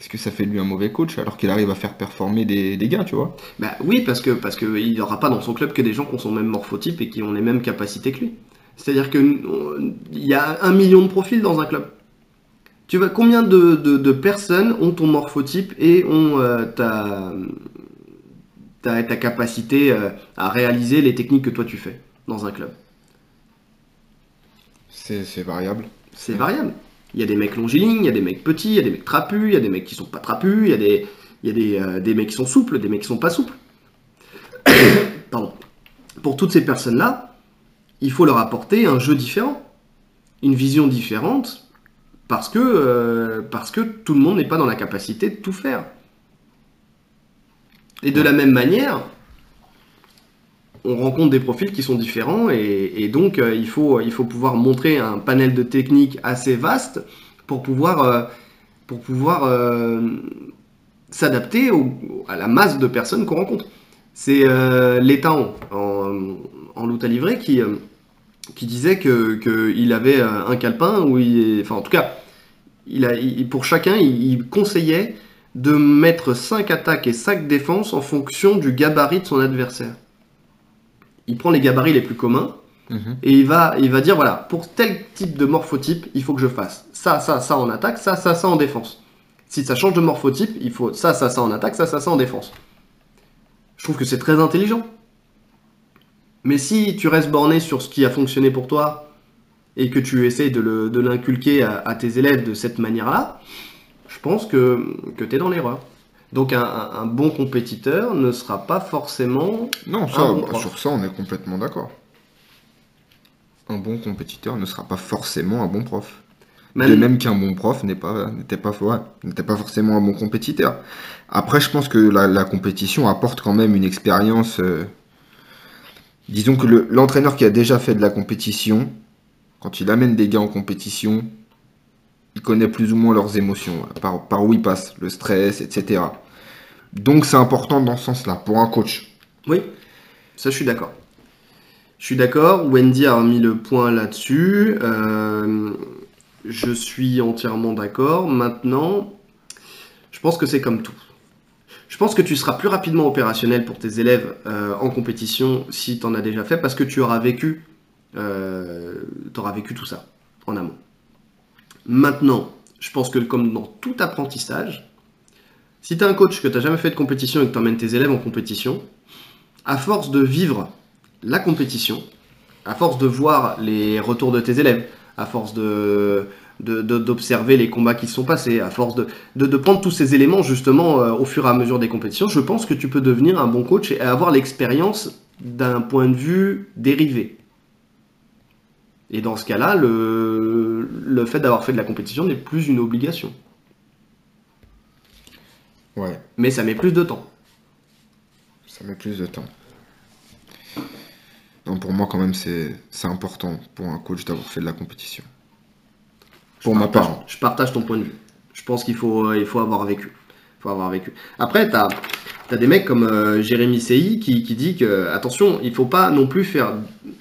Est-ce que ça fait de lui un mauvais coach alors qu'il arrive à faire performer des, des gars, tu vois? Bah oui, parce que parce que il n'y aura pas dans son club que des gens qui ont son même morphotype et qui ont les mêmes capacités que lui. C'est-à-dire que euh, y a un million de profils dans un club. Tu vois combien de, de- personnes ont ton morphotype et ont euh, ta, ta ta capacité euh, à réaliser les techniques que toi tu fais dans un club? C'est, variable. C'est variable. Il y a des mecs longilignes, il y a des mecs petits, il y a des mecs trapus, il y a des mecs qui sont pas trapus, il y a des, il y a des, euh, des mecs qui sont souples, des mecs qui sont pas souples. Pardon. Pour toutes ces personnes-là, il faut leur apporter un jeu différent, une vision différente, parce que, euh, parce que tout le monde n'est pas dans la capacité de tout faire. Et de la même manière, on rencontre des profils qui sont différents et, donc euh, il, faut, il faut pouvoir montrer un panel de techniques assez vaste pour pouvoir, euh, euh, s'adapter à la masse de personnes qu'on rencontre. C'est euh, l'État en, en à livrer qui, euh, disait que qu'il avait euh, un calepin enfin en tout cas, il pour chacun, il, il conseillait de mettre 5 attaques et 5 défenses en fonction du gabarit de son adversaire. Il prend les gabarits les plus communs et il va, il va dire voilà, pour tel type de morphotype, il faut que je fasse ça, ça, ça en attaque, ça, ça, ça en défense. Si ça change de morphotype, il faut ça, ça, ça en attaque, ça, ça, ça en défense. Je trouve que c'est très intelligent. Mais si tu restes borné sur ce qui a fonctionné pour toi et que tu essayes de l'inculquer à, à tes élèves de cette manière-là, je pense que, que tu es dans l'erreur. Donc un, bon compétiteur ne sera pas forcément... Non, Un bon bah, prof. sur ça, on est complètement d'accord. Un bon compétiteur ne sera pas forcément un bon prof. De Même- même qu'un bon prof n'est pas, n'était pas, ouais, pas forcément un bon compétiteur. Après, je pense que la, la compétition apporte quand même une expérience. euh, disons que le- l'entraîneur qui a déjà fait de la compétition, quand il amène des gars en compétition, il connaît plus ou moins leurs émotions, voilà, par, où ils passent, le stress, etc. Donc c'est important dans ce sens-là, pour un coach. Oui, ça je suis d'accord. Je suis d'accord, Wendy a mis le point là-dessus. euh, je suis entièrement d'accord. Maintenant, je pense que c'est comme tout. Je pense que tu seras plus rapidement opérationnel pour tes élèves euh, en compétition si tu en as déjà fait parce que tu auras vécu, euh, t'auras vécu tout ça en amont. Maintenant, je pense que comme dans tout apprentissage, si tu as un coach que tu n'as jamais fait de compétition et que tu emmènes tes élèves en compétition, à force de vivre la compétition, à force de voir les retours de tes élèves, à force de d'observer les combats qui se sont passés, à force de, de, de prendre tous ces éléments justement euh, au fur et à mesure des compétitions, je pense que tu peux devenir un bon coach et avoir l'expérience d'un point de vue dérivé. Et dans ce cas-là, le, le fait d'avoir fait de la compétition n'est plus une obligation. Ouais, Mais ça met plus de temps. ça met plus de temps. Donc pour moi, quand même, c'est c'est important pour un coach d'avoir fait de la compétition. Pour Je ma partage- part. Je partage ton point de vue. Je pense qu'il faut, euh, il faut avoir vécu. Faut avoir vécu. Après, tu as, des mecs comme euh, Jérémy Sey qui, qui dit que, attention, il faut pas non plus faire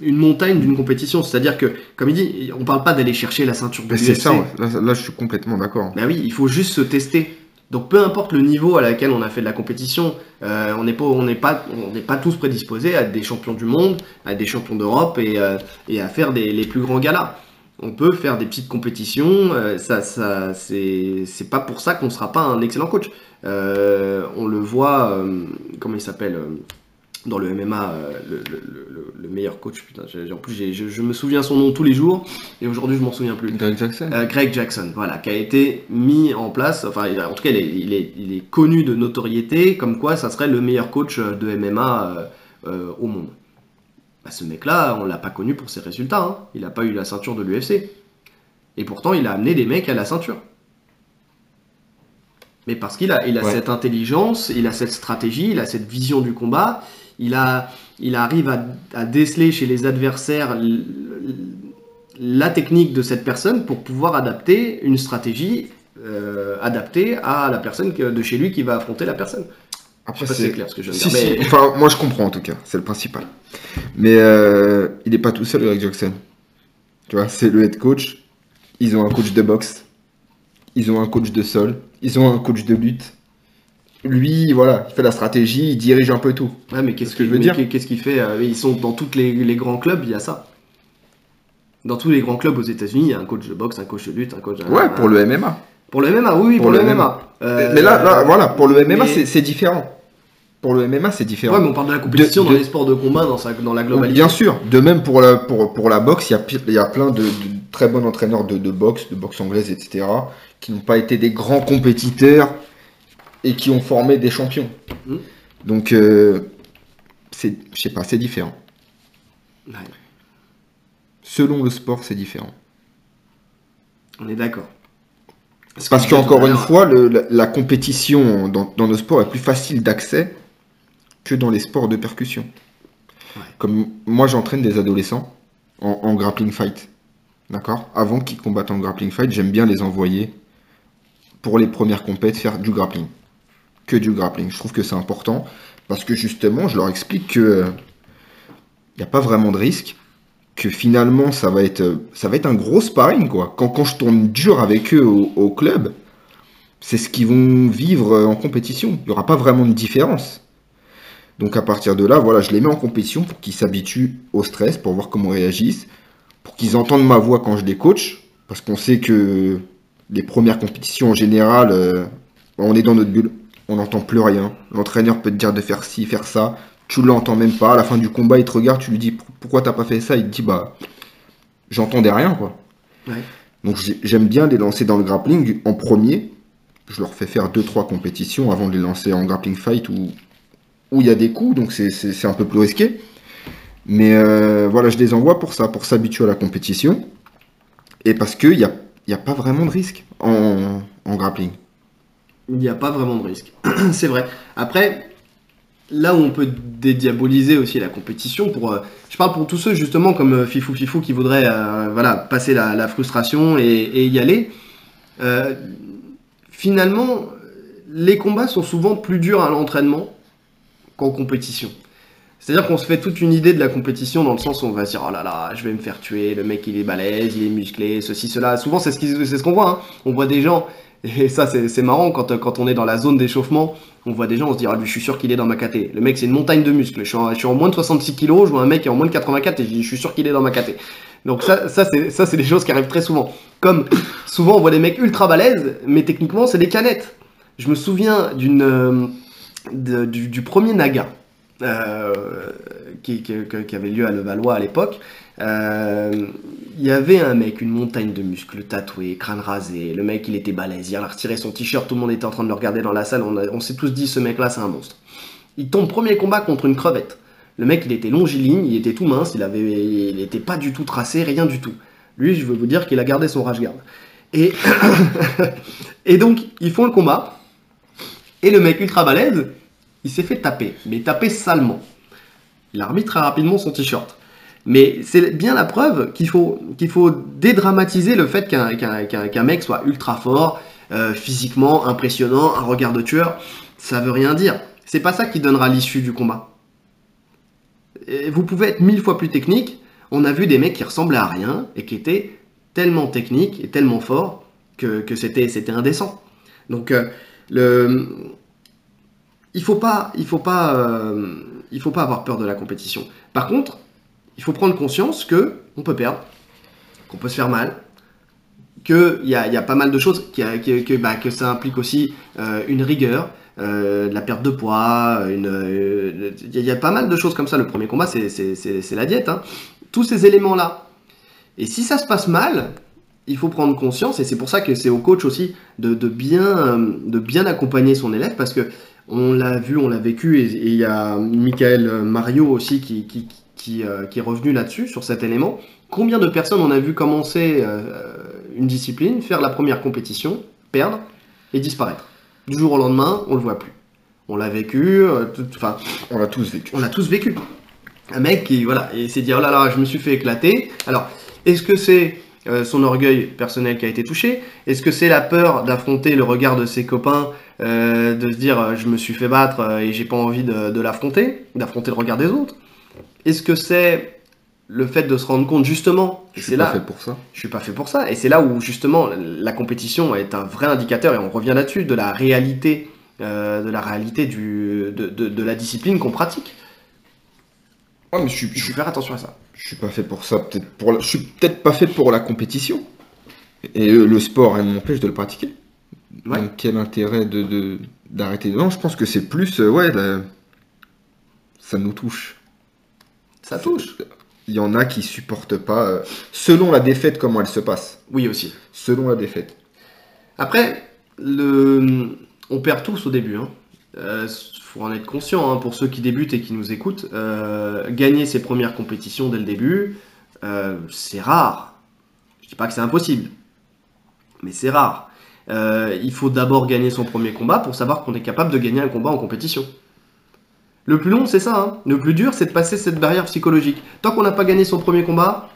une montagne d'une compétition. C'est-à-dire que, comme il dit, on parle pas d'aller chercher la ceinture de c'est ça, ouais. là, là, je suis complètement d'accord. Bah oui, il faut juste se tester. Donc peu importe le niveau à laquelle on a fait de la compétition, euh, on n'est pas, on n'est pas, on n'est pas tous prédisposés à être des champions du monde, à être des champions d'Europe et, euh, et à faire des, les plus grands galas. On peut faire des petites compétitions, euh, ça, ça, c'est, c'est pas pour ça qu'on sera pas un excellent coach. Euh, on le voit, euh, comment il s'appelle dans le MMA, le, le- le- le meilleur coach. Putain, en plus je, je me souviens son nom tous les jours et aujourd'hui je m'en souviens plus. Greg Jackson Greg Jackson, voilà, qui a été mis en place, enfin, en tout cas, il est, il est- il est connu de notoriété, comme quoi ça serait le meilleur coach de MMA au monde. Bah, ce mec-là, on l'a pas connu pour ses résultats, hein. il n'a pas eu la ceinture de l'UFC. Et pourtant, il a amené des mecs à la ceinture. Mais parce qu'il a, il a Ouais. cette intelligence, il a cette stratégie, il a cette vision du combat, il, a, il arrive à, à déceler chez les adversaires l- l- la technique de cette personne pour pouvoir adapter une stratégie euh, adaptée à la personne que- de chez lui qui va affronter la personne. Après, c'est clair ce que je de Si, dire. si. mais- Enfin, moi, je comprends en tout cas, c'est le principal. Mais euh, il n'est pas tout seul, Greg Jackson. Tu vois, c'est le head coach. Ils ont un coach de boxe. Ils ont un coach de sol. Ils ont un coach de lutte. Lui, voilà, il fait la stratégie, il dirige un peu tout. Ouais, mais qu'est-ce ce que je veux dire. Qu'est-ce qu'il fait euh, Ils sont dans tous les, les grands clubs, il y a ça. Dans tous les grands clubs aux États-Unis, il y a un coach de boxe, un coach de lutte, un coach. Ouais, pour le MMA. Pour le MMA, oui, oui, pour, Pour le MMA. Euh, mais là, là, voilà, pour le MMA, mais- c'est différent. Pour le MMA, c'est différent. Ouais, mais on parle de la compétition De- dans de- les sports de combat, dans, sa, dans la globalité. Bien sûr. De même pour la, pour, pour la boxe, il y a, y plein de, de très bons entraîneurs de, de boxe, de boxe anglaise, etc., qui n'ont pas été des grands compétiteurs et qui ont formé des champions. Mhm. Donc, euh, je sais pas, c'est différent. Ouais, Selon le sport, c'est différent. on est d'accord. Parce que qu'encore une fois, le- la, la compétition dans, dans nos sports est plus facile d'accès que dans les sports de percussion. Ouais. Comme moi, j'entraîne des adolescents en, en grappling fight. D'accord? Avant qu'ils combattent en grappling fight, j'aime bien les envoyer pour les premières compètes faire du grappling. Que du grappling. Je trouve que c'est important parce que justement, je leur explique que il n'y a pas vraiment de risque, que finalement, ça va être, euh, ça va être un gros sparring, quoi. Quand, quand je tourne dur avec eux au, au club, c'est ce qu'ils vont vivre euh, en compétition. Il n'y aura pas vraiment de différence. Donc à partir de là, voilà, je les mets en compétition pour qu'ils s'habituent au stress, pour voir comment ils réagissent, pour qu'ils entendent ma voix quand je les coach, parce qu'on sait que les premières compétitions en général, euh, on est dans notre bulle, on n'entend plus rien. L'entraîneur peut te dire de faire ci, faire ça, tu l'entends même pas. À la fin du combat, il te regarde, tu lui dis pourquoi t'as pas fait ça? Il te dit bah j'entendais rien quoi. Donc j'aime bien les lancer dans le grappling en premier. Je leur fais faire 2-3 compétitions avant de les lancer en grappling fight où où il y a des coups, donc c'est un peu plus risqué. Mais euh, voilà, je les envoie pour ça, pour s'habituer à la compétition. Et parce qu'il n'y a, a pas vraiment de risque en, grappling. Il n'y a pas vraiment de risque. c'est vrai. Après, là où on peut dédiaboliser aussi la compétition, pour, euh, je parle pour tous ceux justement comme euh, Fifou Fifou qui voudraient voilà, passer la, frustration et, y aller. finalement, les combats sont souvent plus durs à l'entraînement qu'en compétition. C'est-à-dire qu'on se fait toute une idée de la compétition dans le sens où on va se dire oh là là, je vais me faire tuer, le mec il est balèze, il est musclé, ceci, cela. Souvent c'est ce qu'on voit. Hein. On voit des gens, et ça c'est marrant quand, quand on est dans la zone d'échauffement, on voit des gens, on se dit, ah, lui, je suis sûr qu'il est dans ma KT. Le mec, c'est une montagne de muscles. Je suis, en, moins de 66 kg, je vois un mec qui est en moins de 84 et je, je suis sûr qu'il est dans ma KT. Donc ça, ça, c'est des choses qui arrivent très souvent. Comme souvent, on voit des mecs ultra balèzes, mais techniquement, c'est des canettes. Je me souviens d'une, euh, du, premier Naga. Euh, qui, avait lieu à Levallois à l'époque, euh, il y avait un mec, une montagne de muscles tatoués, crâne rasé. Le mec, il était balèze. Il a retiré son t-shirt. Tout le monde était en train de le regarder dans la salle. On, s'est tous dit, ce mec-là, c'est un monstre. Il tombe premier combat contre une crevette. Le mec, il était longiligne, il était tout mince, il avait, il pas du tout tracé, rien du tout. Lui, je veux vous dire qu'il a gardé son rage garde. Et, et donc, ils font le combat. Et le mec ultra balèze, il s'est fait taper, mais taper salement. Il a remis très rapidement son t-shirt. Mais c'est bien la preuve qu'il faut, faut dédramatiser le fait qu'un mec soit ultra fort, euh, physiquement impressionnant, un regard de tueur. Ça veut rien dire. C'est pas ça qui donnera l'issue du combat. vous pouvez être mille fois plus technique. On a vu des mecs qui ressemblaient à rien et qui étaient tellement techniques et tellement forts que, c'était, c'était indécent. Donc, euh, il faut pas, faut pas, euh, faut pas avoir peur de la compétition. Par contre, il faut prendre conscience que on peut perdre, qu'on peut se faire mal, qu'il y a, y a pas mal de choses, que, bah, que ça implique aussi euh, une rigueur, euh, de la perte de poids, il y, a pas mal de choses comme ça. Le premier combat, c'est la diète. Hein. Tous ces éléments-là. Et si ça se passe mal, il faut prendre conscience, et c'est pour ça que c'est au coach aussi de, de, bien, de bien accompagner son élève, parce que on l'a vu, on l'a vécu, et il y a Michael Mario aussi qui, qui, euh, qui, est revenu là-dessus, sur cet élément. Combien de personnes on a vu commencer euh, une discipline, faire la première compétition, perdre et disparaître? Du jour au lendemain, on le voit plus. On l'a vécu, euh, enfin, on l'a tous vécu. On l'a tous vécu. Un mec qui, voilà, et s'est dit, oh là là, je me suis fait éclater. Alors, est-ce que c'est son orgueil personnel qui a été touché Est-ce que c'est la peur d'affronter le regard de ses copains, de se dire je me suis fait battre et j'ai pas envie de l'affronter, d'affronter le regard des autres? Est-ce que c'est le fait de se rendre compte justement Je suis pas fait pour ça. Je suis pas fait pour ça. Et c'est là où justement la compétition est un vrai indicateur et on revient là-dessus de la réalité, euh, de la réalité du, de, la discipline qu'on pratique. Ah, mais je suis, je faire attention à ça. Je suis pas fait pour ça. Peut-être pour, je suis peut-être pas fait pour la compétition. Et le, sport, elle m'empêche de le pratiquer. Donc quel intérêt de d'arrêter? Non, je pense que c'est plus, euh, ouais, ça nous touche. Ça touche. Il y en a qui supportent pas, euh, selon la défaite, comment elle se passe. Oui, aussi. Selon la défaite. Après, le... on perd tous au début. Hein. euh, faut en être conscient, hein, pour ceux qui débutent et qui nous écoutent. Euh, gagner ses premières compétitions dès le début, c'est rare. Je dis pas que c'est impossible, mais c'est rare. il faut d'abord gagner son premier combat pour savoir qu'on est capable de gagner un combat en compétition. Le plus long, c'est ça. Hein. Le plus dur, c'est de passer cette barrière psychologique. Tant qu'on n'a pas gagné son premier combat,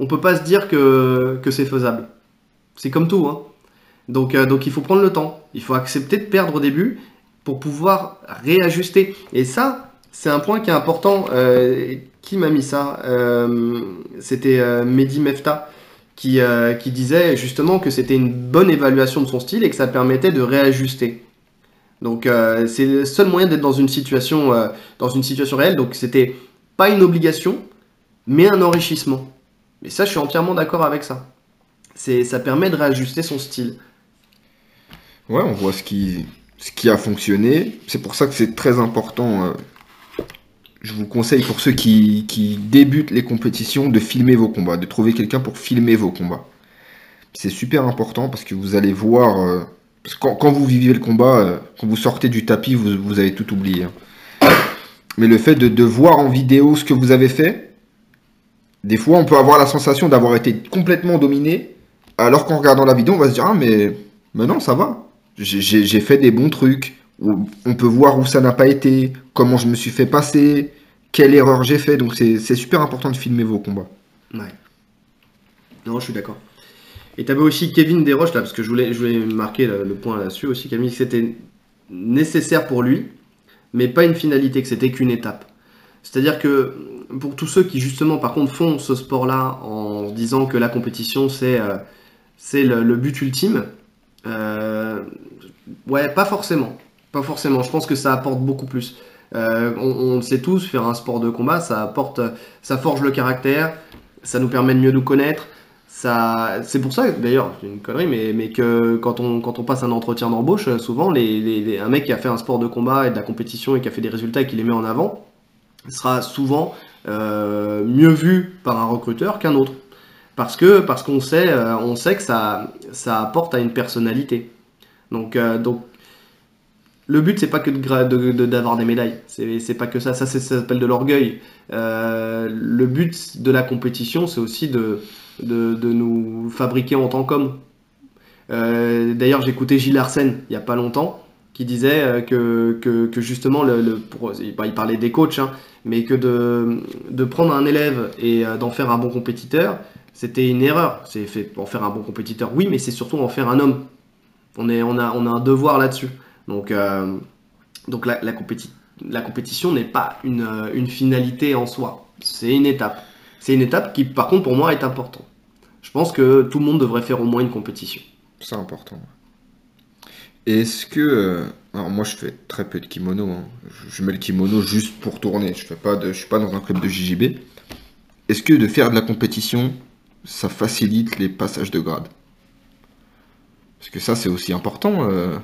on peut pas se dire que, c'est faisable. C'est comme tout. Hein. Euh, donc il faut prendre le temps. Il faut accepter de perdre au début pour pouvoir réajuster. Et ça, c'est un point qui est important. Euh, qui m'a mis ça euh, C'était Mehdi Mefta qui, disait justement que c'était une bonne évaluation de son style et que ça permettait de réajuster. Donc euh, c'est le seul moyen d'être dans une situation, euh, dans une situation réelle. Donc c'était pas une obligation, mais un enrichissement. Et ça, je suis entièrement d'accord avec ça. C'est, ça permet de réajuster son style. Ouais, on voit ce qui, ce qui a fonctionné. C'est pour ça que c'est très important euh, je vous conseille pour ceux qui, débutent les compétitions de filmer vos combats, de trouver quelqu'un pour filmer vos combats. C'est super important parce que vous allez voir. euh, quand, vous vivez le combat, euh, quand vous sortez du tapis, vous, avez tout oublié. hein. Mais le fait de, de voir en vidéo ce que vous avez fait, des fois on peut avoir la sensation d'avoir été complètement dominé, alors qu'en regardant la vidéo, on va se dire Ah, mais, mais non, ça va. J'ai- fait des bons trucs. On peut voir où ça n'a pas été, comment je me suis fait passer, quelle erreur j'ai fait. Donc c'est super important de filmer vos combats. Ouais. Non, je suis d'accord. Et t'avais aussi Kevin Desroches là, parce que je voulais, marquer le, point là-dessus aussi, mis que c'était nécessaire pour lui, mais pas une finalité, que c'était qu'une étape. C'est-à-dire que pour tous ceux qui justement par contre font ce sport-là en disant que la compétition c'est euh, le, le but ultime, euh, ouais, pas forcément. Pas forcément. Je pense que ça apporte beaucoup plus. Euh, on, le sait tous, faire un sport de combat, ça apporte, ça forge le caractère, ça nous permet de mieux nous connaître. Ça, c'est pour ça, d'ailleurs, c'est une connerie, mais, mais que quand on, quand on passe un entretien d'embauche, souvent, les, les- les- un mec qui a fait un sport de combat et de la compétition et qui a fait des résultats et qui les met en avant, sera souvent euh, mieux vu par un recruteur qu'un autre. Parce que parce qu'on sait, euh, on sait que ça, ça apporte à une personnalité. Donc, euh, donc le but, c'est pas que gra- de- de- d'avoir des médailles. C'est pas que ça. Ça, ça s'appelle de l'orgueil. Euh, le but de la compétition, c'est aussi de, nous fabriquer en tant qu'hommes. Euh, D'ailleurs, j'écoutais Gilles Arsène il y a pas longtemps qui disait que, que, justement, le, bah, il parlait des coachs, hein, mais que de, prendre un élève et d'en faire un bon compétiteur, c'était une erreur. C'est en faire un bon compétiteur, oui, mais c'est surtout en faire un homme. On, a, un devoir là-dessus. Donc, euh, la, la, compéti- la compétition n'est pas une, euh, une finalité en soi. C'est une étape. C'est une étape qui, par contre, pour moi, est importante. Je pense que tout le monde devrait faire au moins une compétition. C'est important. Est-ce que. euh, Alors, moi, je fais très peu de kimono. hein. Je, mets le kimono juste pour tourner. Je je suis pas dans un club de JJB. Est-ce que de faire de la compétition, ça facilite les passages de grade? Parce que ça, c'est aussi important. euh.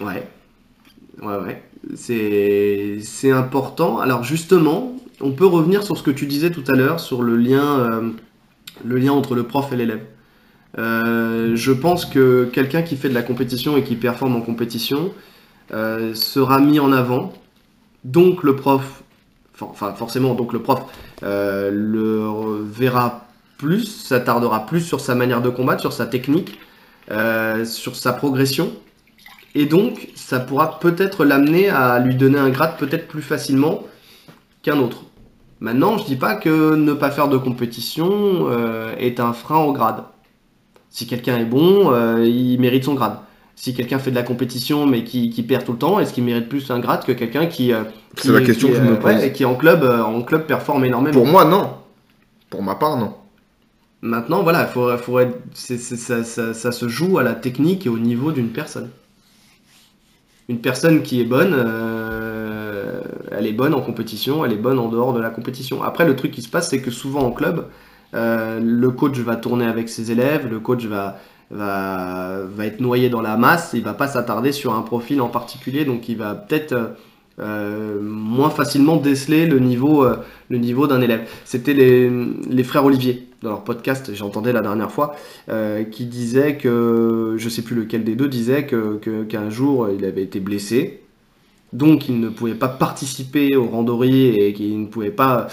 Ouais. Ouais, ouais. C'est important. Alors, justement, on peut revenir sur ce que tu disais tout à l'heure, sur le lien, euh, le lien entre le prof et l'élève. Euh, je pense que quelqu'un qui fait de la compétition et qui performe en compétition sera mis en avant. Donc le prof, enfin forcément, donc le prof le verra plus, s'attardera plus sur sa manière de combattre, sur sa technique, euh, sur sa progression. Et donc, ça pourra peut-être l'amener à lui donner un grade peut-être plus facilement qu'un autre. Maintenant, je dis pas que ne pas faire de compétition euh, est un frein au grade. Si quelqu'un est bon, euh, il mérite son grade. Si quelqu'un fait de la compétition mais qui, qui perd tout le temps, est-ce qu'il mérite plus un grade que quelqu'un qui, euh, C'est qui- la question qui, que je me ouais, pose. et qui en club, en club performe énormément? Pour moi, non. Pour ma part, non. Maintenant, voilà, il faut, faut être- ça, ça- se joue à la technique et au niveau d'une personne. Une personne qui est bonne, euh, elle est bonne en compétition, elle est bonne en dehors de la compétition. Après, le truc qui se passe, c'est que souvent en club, euh, le coach va tourner avec ses élèves, le coach va, va, va être noyé dans la masse, il va pas s'attarder sur un profil en particulier, donc il va peut-être euh, moins facilement déceler le niveau, euh, niveau d'un élève. C'était les, frères Olivier dans leur podcast, j'entendais la dernière fois, euh, qui disait que, je sais plus lequel des deux, disait que, que- qu'un jour il avait été blessé, donc il ne pouvait pas participer au randonnées et qu'il ne pouvait pas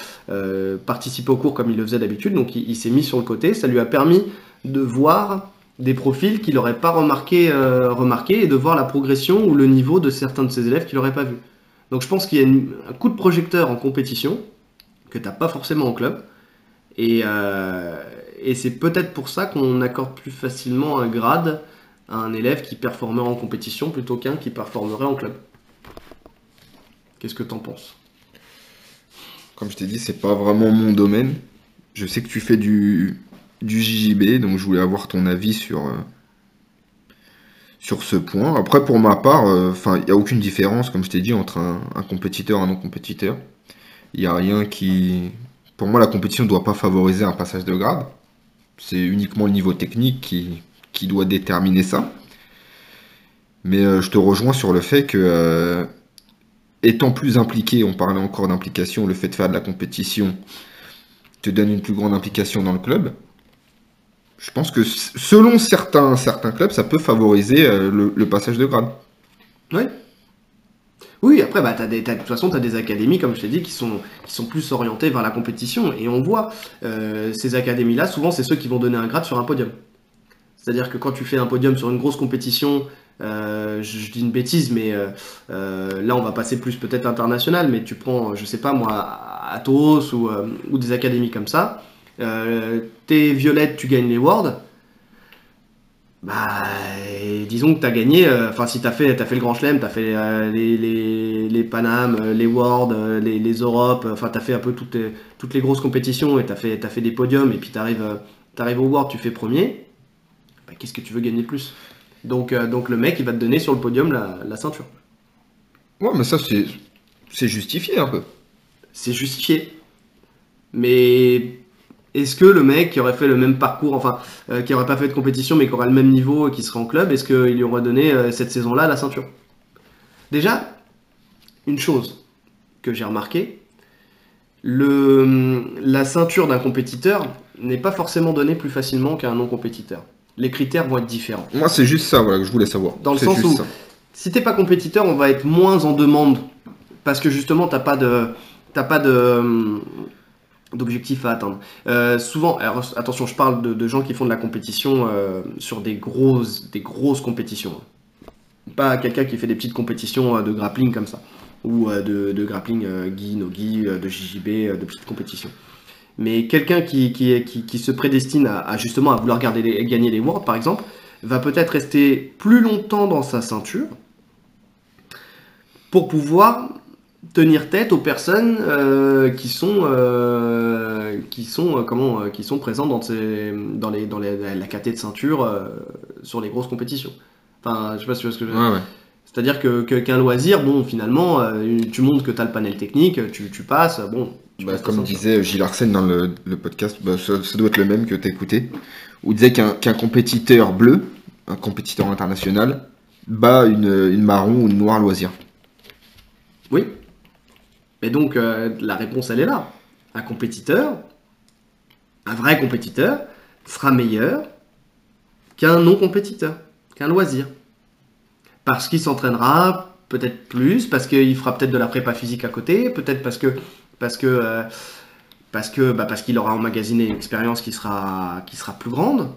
participer au cours comme il le faisait d'habitude, donc il, s'est mis sur le côté, ça lui a permis de voir des profils qu'il n'aurait pas remarqué, euh, et de voir la progression ou le niveau de certains de ses élèves qu'il n'aurait pas vu. Donc je pense qu'il y a un coup de projecteur en compétition que tu n'as pas forcément en club. Et, euh, et c'est peut-être pour ça qu'on accorde plus facilement un grade à un élève qui performerait en compétition plutôt qu'un qui performerait en club. Qu'est-ce que t'en penses? Comme je t'ai dit, c'est pas vraiment mon domaine. Je sais que tu fais du, du JJB, donc je voulais avoir ton avis sur, euh, sur ce point. Après, pour ma part, euh, il n'y a aucune différence, comme je t'ai dit, entre un, compétiteur et un non-compétiteur. Il n'y a rien qui. Pour moi, la compétition ne doit pas favoriser un passage de grade. C'est uniquement le niveau technique qui, qui doit déterminer ça. Mais euh, je te rejoins sur le fait que euh, étant plus impliqué, on parlait encore d'implication, le fait de faire de la compétition te donne une plus grande implication dans le club. Je pense que selon certains, certains clubs, ça peut favoriser euh, le, passage de grade. Oui. Oui, après, bah, t'as des, de toute façon, tu as des académies, comme je t'ai dit, qui sont, qui sont plus orientées vers la compétition. Et on voit, euh, ces académies-là, souvent, c'est ceux qui vont donner un grade sur un podium. C'est-à-dire que quand tu fais un podium sur une grosse compétition, euh, je, dis une bêtise, mais là, on va passer plus peut-être international, mais tu prends, je sais pas moi, Atos ou, ou des académies comme ça. Euh, T'es violette, tu gagnes les Worlds. Bah, disons que tu as gagné, euh, enfin si tu as fait, t'as fait le Grand Chelem, tu as fait euh, les, les, les Panam, les Worlds, les, les Europes, enfin tu as fait un peu toutes les, toutes les grosses compétitions et tu as fait, t'as fait des podiums et puis tu arrives, au World, tu fais premier, bah, qu'est-ce que tu veux gagner de plus? Donc, donc le mec il va te donner sur le podium la, la ceinture. Ouais, mais ça, c'est c'est justifié un peu. C'est justifié. Mais est-ce que le mec qui aurait fait le même parcours, enfin, euh, qui aurait pas fait de compétition mais qui aurait le même niveau et qui serait en club, est-ce qu'il lui aurait donné euh, cette saison-là la ceinture? Déjà, une chose que j'ai remarqué, le, la ceinture d'un compétiteur n'est pas forcément donnée plus facilement qu'à un non-compétiteur. Les critères vont être différents. Moi, c'est juste ça voilà, que je voulais savoir. Dans le sens où- ça. Si t'es pas compétiteur, on va être moins en demande parce que justement t'as pas de t'as pas de hum, d'objectif à atteindre. Euh, souvent, attention, je parle de, gens qui font de la compétition euh, sur des grosses grosses compétitions. Pas quelqu'un qui fait des petites compétitions euh, de grappling comme ça ou de, grappling gi, no gi, de JJB, de petites compétitions. Mais quelqu'un qui, se prédestine justement à vouloir garder gagner les Worlds, par exemple, va peut-être rester plus longtemps dans sa ceinture pour pouvoir tenir tête aux personnes euh, qui sont euh, qui sont euh, comment qui sont présentes dans ces dans les dans les- la KT de ceinture sur les grosses compétitions. Enfin, je sais pas si tu vois ce que je veux dire. Ouais, ouais. C'est-à-dire que qu'un loisir, bon, finalement, tu montres que tu as le panel technique, tu, tu passes, bon. Tu Bah, passes comme disait Gilles Arsène dans le, le podcast, bah, ça, ça doit être le même que tu as écouté, où il disait qu'un qu'un compétiteur bleu, un compétiteur international, bat une, une marron ou une noire loisir. Oui. Et donc, euh, la réponse, elle est là. Un compétiteur, un vrai compétiteur, sera meilleur qu'un non-compétiteur, qu'un loisir. Parce qu'il s'entraînera peut-être plus, parce qu'il fera peut-être de la prépa physique à côté, peut-être parce que parce que euh, bah, parce qu'il aura emmagasiné une expérience qui sera qui sera plus grande.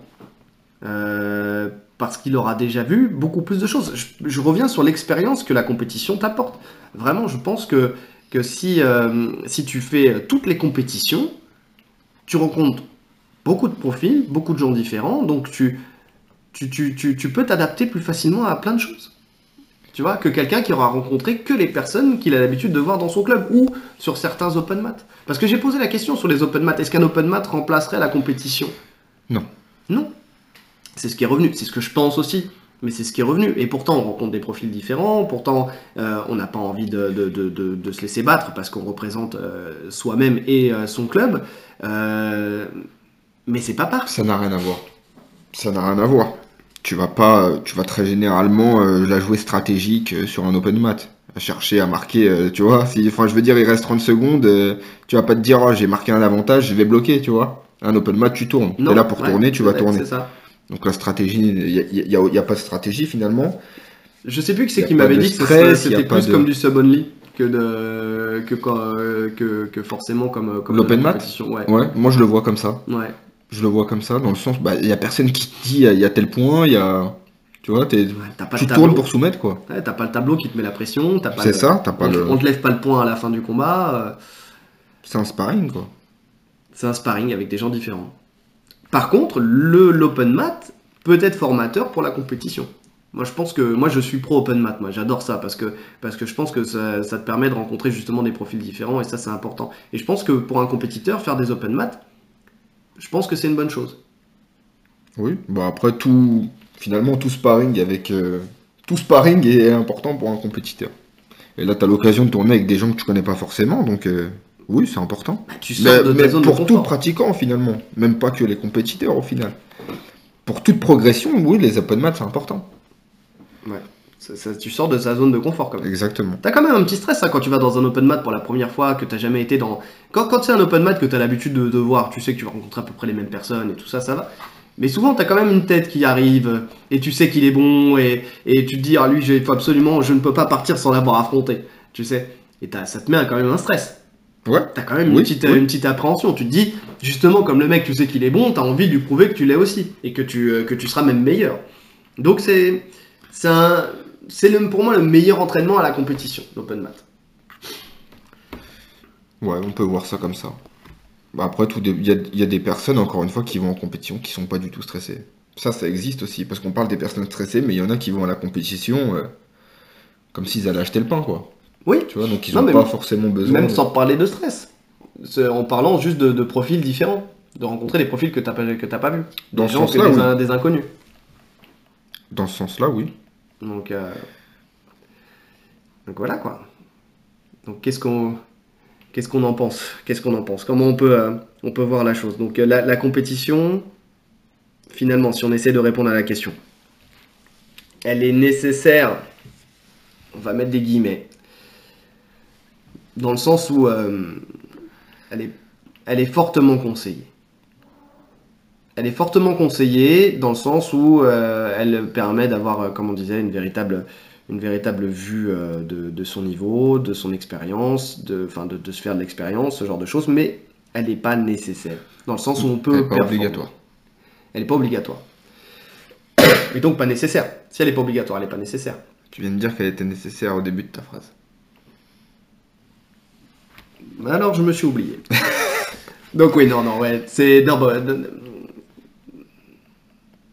Euh, parce qu'il aura déjà vu beaucoup plus de choses. Je, je reviens sur l'expérience que la compétition t'apporte. Vraiment, je pense que, que si, euh, si tu fais euh, toutes les compétitions, tu rencontres beaucoup de profils, beaucoup de gens différents, donc tu, tu, tu, tu, tu peux t'adapter plus facilement à plein de choses. Tu vois, que quelqu'un qui aura rencontré que les personnes qu'il a l'habitude de voir dans son club ou sur certains open mat. Parce que j'ai posé la question sur les open mat. Est-ce qu'un open mat remplacerait la compétition? Non. Non. C'est ce qui est revenu. C'est ce que je pense aussi. Mais c'est ce qui est revenu. Et pourtant, on rencontre des profils différents. Pourtant, euh, on n'a pas envie de, de- de- de- de se laisser battre parce qu'on représente euh, soi-même et euh, son club. Mais c'est pas parfait. Ça n'a rien à voir. Ça n'a rien à voir. Tu vas pas, tu vas très généralement la jouer stratégique sur un open mat. À chercher à marquer, tu vois. Si, enfin, je veux dire, il reste 30 secondes, tu vas pas te dire, oh, j'ai marqué un avantage, je vais bloquer, tu vois. Un open mat, tu tournes. T'es là pour ouais, tourner, tu vas tourner. C'est ça. Donc la stratégie, il n'y a, pas de stratégie finalement. Je sais plus qui c'est qui m'avait dit que stress, c'était plus de- comme du sub-only que, de, que, euh, que, que forcément comme, comme de la L'open mat. Ouais. Ouais, moi je le vois comme ça. Ouais. Je le vois comme ça, dans le sens, bah, il y a personne qui te dit, il y a tel point, il y a. Tu vois, Ouais, pas tu le tournes pour soumettre quoi. Ouais, t'as pas le tableau qui te met la pression. t'as pas C'est le- ça, t'as pas on, le. on te lève pas le point à la fin du combat. euh, C'est un sparring quoi. C'est un sparring avec des gens différents. Par contre, l'open mat peut être formateur pour la compétition. Moi, je pense que moi, je suis pro open mat. Moi, j'adore ça parce que je pense que ça, te permet de rencontrer justement des profils différents et ça, c'est important. Et je pense que pour un compétiteur, faire des open mat, je pense que c'est une bonne chose. Oui, bah après tout. Finalement, tout sparring avec. euh, Tout sparring est important pour un compétiteur. Et là, t'as l'occasion de tourner avec des gens que tu connais pas forcément, donc euh, oui, c'est important. Bah, tu sors Mais, de ta mais zone pour de tout pratiquant finalement, même pas que les compétiteurs au final. Pour toute progression, oui, les open mats c'est important. Ouais. Ça- ça- tu sors de sa zone de confort quand même. Exactement. T'as quand même un petit stress hein, quand tu vas dans un open mat pour la première fois, que t'as jamais été dans. Quand, quand c'est un open mat que t'as l'habitude de, de voir, tu sais que tu vas rencontrer à peu près les mêmes personnes et tout ça, ça va. Mais souvent t'as quand même une tête qui arrive et tu sais qu'il est bon et, et tu te dis, ah lui, il faut absolument, je ne peux pas partir sans l'avoir affronté. Tu sais. Et ça te met quand même un stress. Ouais. T'as quand même une, Oui, petite, oui. une petite appréhension. Tu te dis, justement, comme le mec, tu sais qu'il est bon, t'as envie de lui prouver que tu l'es aussi et que tu, euh, que tu seras même meilleur. Donc c'est c'est un- c'est le- pour moi le meilleur entraînement à la compétition, l'open mat. Ouais, on peut voir ça comme ça. Bah, après, tout dé- il y a, il y a des personnes, encore une fois, qui vont en compétition, qui sont pas du tout stressées. Ça, ça existe aussi, parce qu'on parle des personnes stressées, mais il y en a qui vont à la compétition euh, comme s'ils allaient acheter le pain, quoi. Oui, Tu vois, donc ils Non, ont mais pas forcément besoin. même de- sans parler de stress. En parlant juste de, de profils différents. De rencontrer des profils que que t'as pas vus. Dans Des ce gens, que sens-là, des, oui. in- des inconnus. Dans ce sens-là, oui. Donc, euh, donc voilà quoi. Donc qu'est-ce qu'on qu'est-ce qu'on en pense? Qu'est-ce qu'on en pense? Comment on peut euh, on peut voir la chose? Donc euh, la, la compétition, finalement, si on essaie de répondre à la question, elle est nécessaire. On va mettre des guillemets. Dans le sens où euh, elle est elle est fortement conseillée. Elle est fortement conseillée dans le sens où euh, elle permet d'avoir, euh, comme on disait, une véritable, une véritable vue euh, de, de son niveau, de son expérience, de, de, de se faire de l'expérience, ce genre de choses, mais elle n'est pas nécessaire. Dans le sens où on peut. Elle est pas obligatoire. Elle n'est pas obligatoire. Et donc pas nécessaire. Si elle n'est pas obligatoire, elle n'est pas nécessaire. Tu viens de dire qu'elle était nécessaire au début de ta phrase. Alors je me suis oublié. donc oui, non, non, ouais, c'est. Non, bah, non, non.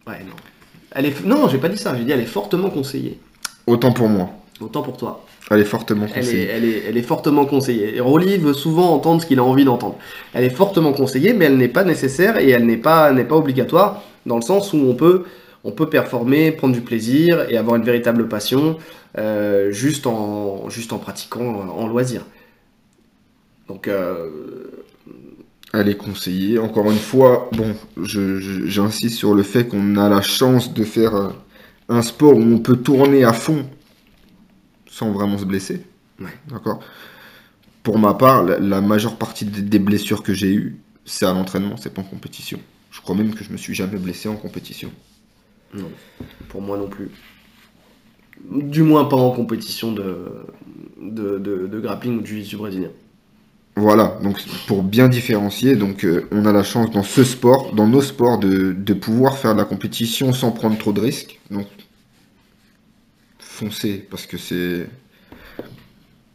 Ouais, non. Elle est... Non, j'ai pas dit ça, j'ai dit elle est fortement conseillée. Autant pour moi. Autant pour toi. Elle est fortement Elle est, conseillée. elle, est, elle est fortement conseillée. Et Rolly veut souvent entendre ce qu'il a envie d'entendre. Elle est fortement conseillée, mais elle n'est pas nécessaire et elle n'est pas, n'est pas obligatoire, dans le sens où on peut, on peut performer, prendre du plaisir et avoir une véritable passion euh, juste, en, juste en pratiquant euh, en loisir. Donc, euh, Elle est conseillée. Encore une fois, bon, j'insiste sur le fait qu'on a la chance de faire euh, un sport où on peut tourner à fond sans vraiment se blesser. Ouais. D'accord? Pour ma part, la, la majeure partie des, des blessures que j'ai eues, c'est à l'entraînement, c'est pas en compétition. Je crois même que je me suis jamais blessé en compétition. non, pour moi non plus. Du moins pas en compétition de, de, de, de grappling ou de jiu-jitsu brésilien. Voilà, donc pour bien différencier, donc euh, on a la chance dans ce sport, dans nos sports, de, de pouvoir faire de la compétition sans prendre trop de risques. Donc foncez, parce que c'est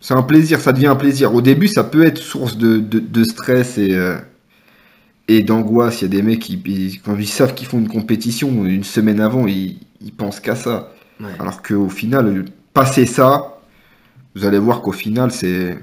c'est un plaisir, ça devient un plaisir. Au début, ça peut être source de, de- de stress et, euh, et d'angoisse. Il y a des mecs qui, ils- quand ils savent qu'ils font une compétition une semaine avant, ils, ils pensent qu'à ça. Ouais. Alors qu'au final, passer ça, vous allez voir qu'au final, c'est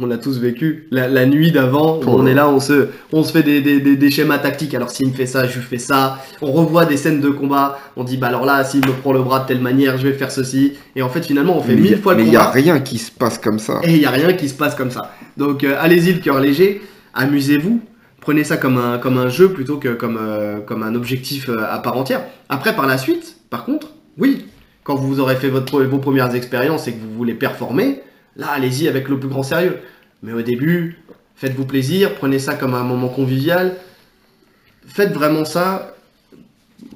On l'a tous vécu. La, la nuit d'avant, Oh on est là, on se, on se fait des, des- des- des schémas tactiques. Alors s'il me fait ça, je lui fais ça. On revoit des scènes de combat. On dit, bah alors là, s'il me prend le bras de telle manière, je vais faire ceci. Et en fait, finalement, on fait Mais mille y a- fois le Mais il n'y a combat. rien qui se passe comme ça. Et il n'y a rien qui se passe comme ça. Donc euh, allez-y le cœur léger, amusez-vous, prenez ça comme un, comme un jeu plutôt que comme, euh, comme un objectif euh, à part entière. Après, par la suite, par contre, oui, quand vous aurez fait votre, vos premières expériences et que vous voulez performer, là, allez-y avec le plus grand sérieux. Mais au début, faites-vous plaisir, prenez ça comme un moment convivial. Faites vraiment ça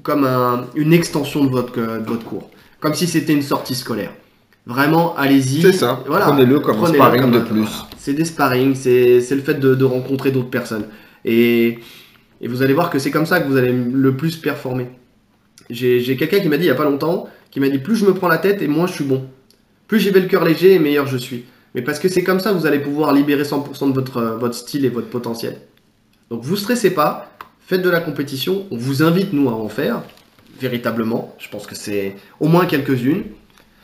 comme un- une extension de votre, de votre cours. Comme si c'était une sortie scolaire. Vraiment, allez-y. C'est ça. Prenez-le comme un sparring comme de plus. voilà. C'est des sparring, c'est le fait de, de rencontrer d'autres personnes. Et, et vous allez voir que c'est comme ça que vous allez le plus performer. J'ai quelqu'un qui m'a dit il y a pas longtemps, qui m'a dit plus je me prends la tête et moins je suis bon. Plus j'y vais le cœur léger meilleur je suis. Mais parce que c'est comme ça vous allez pouvoir libérer 100% de votre, euh, votre style et votre potentiel. Donc vous stressez pas, faites de la compétition, on vous invite nous à en faire, véritablement. Je pense que c'est au moins quelques-unes.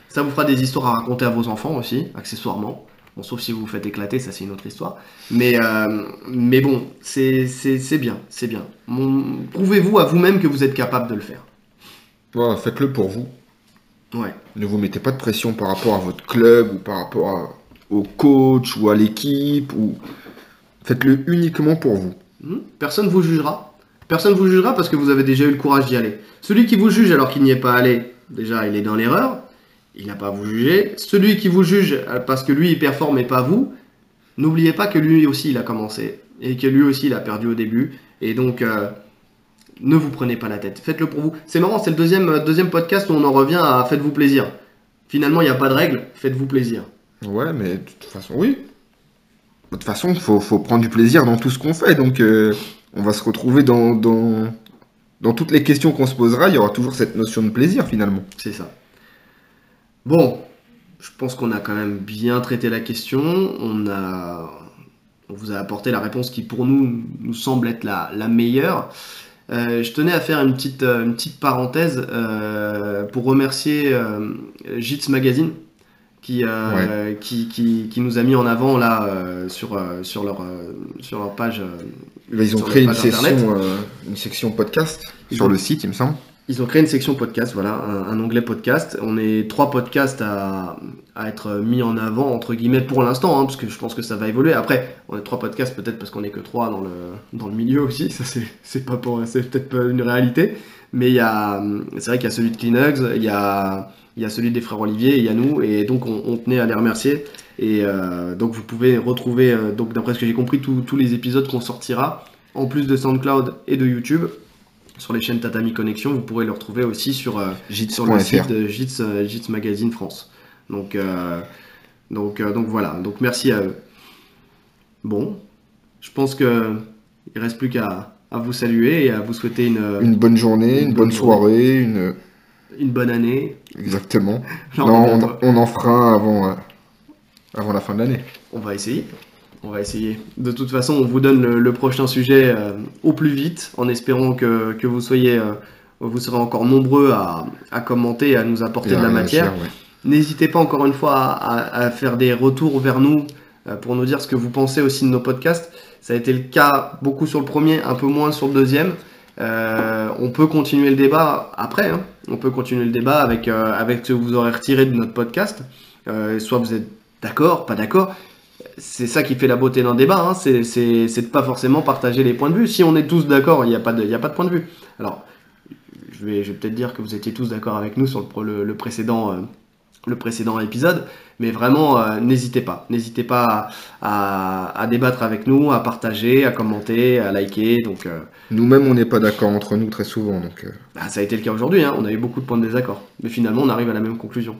Ça vous fera des histoires à raconter à vos enfants aussi, accessoirement. Bon, sauf si vous vous faites éclater, ça c'est une autre histoire. Mais, euh, mais bon, c'est bien, c'est bien. Prouvez-vous à vous-même que vous êtes capable de le faire. Voilà, Faites-le pour vous. Ouais. Ne vous mettez pas de pression par rapport à votre club ou par rapport à- au coach ou à l'équipe. Ou... Faites-le uniquement pour vous. Hmm Personne vous jugera. Personne vous jugera parce que vous avez déjà eu le courage d'y aller. Celui qui vous juge alors qu'il n'y est pas allé, déjà il est dans l'erreur. il n'a pas à vous juger. Celui qui vous juge euh, parce que lui il performe et pas vous, n'oubliez pas que lui aussi il a commencé et que lui aussi il a perdu au début. Et donc euh, ne vous prenez pas la tête, faites-le pour vous. C'est marrant, c'est le deuxième, euh, deuxième podcast où on en revient à faites-vous plaisir. Finalement, il n'y a pas de règle, faites-vous plaisir. Ouais, mais de toute façon, oui. De toute façon, il faut, faut prendre du plaisir dans tout ce qu'on fait. Donc, euh, on va se retrouver dans, dans, dans toutes les questions qu'on se posera. Il y aura toujours cette notion de plaisir, finalement. C'est ça. Bon, je pense qu'on a quand même bien traité la question. On a, on vous a apporté la réponse qui pour nous nous semble être la, la meilleure. Euh, je tenais à faire une petite, euh, une petite parenthèse euh, pour remercier euh, JITS Magazine qui, qui, qui, qui nous a mis en avant là sur, sur, leur, sur leur page. Là, ils ont créé une section, une section podcast Ils sur ont- le site, il me semble. Ils ont créé une section podcast, voilà, un, un onglet podcast. On est trois podcasts à, à être mis en avant, entre guillemets, pour l'instant, hein, parce que je pense que ça va évoluer. Après, on est trois podcasts peut-être parce qu'on est que trois dans le, dans le milieu aussi, ça c'est, c'est, pas pour, c'est peut-être pas une réalité. Mais il y a, c'est vrai qu'il y a celui de Kleenex, il y a, il y a celui des frères Olivier, il y a nous, et donc on, on tenait à les remercier. Et euh, donc vous pouvez retrouver, euh, donc d'après ce que j'ai compris, tous- les épisodes qu'on sortira, en plus de SoundCloud et de YouTube sur les chaînes Tatami Connexion. Vous pourrez le retrouver aussi sur, euh, sur le site de Jits, euh, Jits Magazine France. Donc, euh, donc, euh, donc voilà. Donc merci à eux. Bon, je pense que il reste plus qu'à à vous saluer et à vous souhaiter une, une... Une bonne journée, Une une, bonne bonne soirée, une... bonne année. Exactement. Genre, non, on, en fera un avant, euh, avant la fin de l'année. on va essayer. On va essayer. De toute façon, on vous donne le, le prochain sujet euh, au plus vite, en espérant que, que vous soyez, euh, vous serez encore nombreux à, à commenter, et à nous apporter Et de la matière. ouais. N'hésitez pas encore une fois à, faire des retours vers nous euh, pour nous dire ce que vous pensez aussi de nos podcasts. Ça a été le cas beaucoup sur le premier, un peu moins sur le deuxième. Euh, on peut continuer le débat après. hein. On peut continuer le débat avec, euh, avec ce que vous aurez retiré de notre podcast. Soit vous êtes d'accord, pas d'accord. C'est ça qui fait la beauté d'un débat. hein. C'est de pas forcément partager les points de vue. Si on est tous d'accord, il n'y a, pas de- point de vue. Alors, je vais, peut-être dire que vous étiez tous d'accord avec nous sur le précédent. Le précédent épisode, mais vraiment euh, n'hésitez pas, n'hésitez pas à, à- à débattre avec nous, à partager, à commenter, à liker. Donc euh, Nous-mêmes, on n'est pas d'accord entre nous très souvent. Donc, euh, bah, ça a été le cas aujourd'hui, hein, on a eu beaucoup de points de désaccord, mais finalement on arrive à la même conclusion.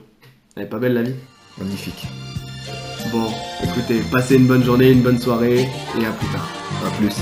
Elle est pas belle la vie magnifique. Bon, écoutez, passez une bonne journée, une bonne soirée et à plus tard. À plus.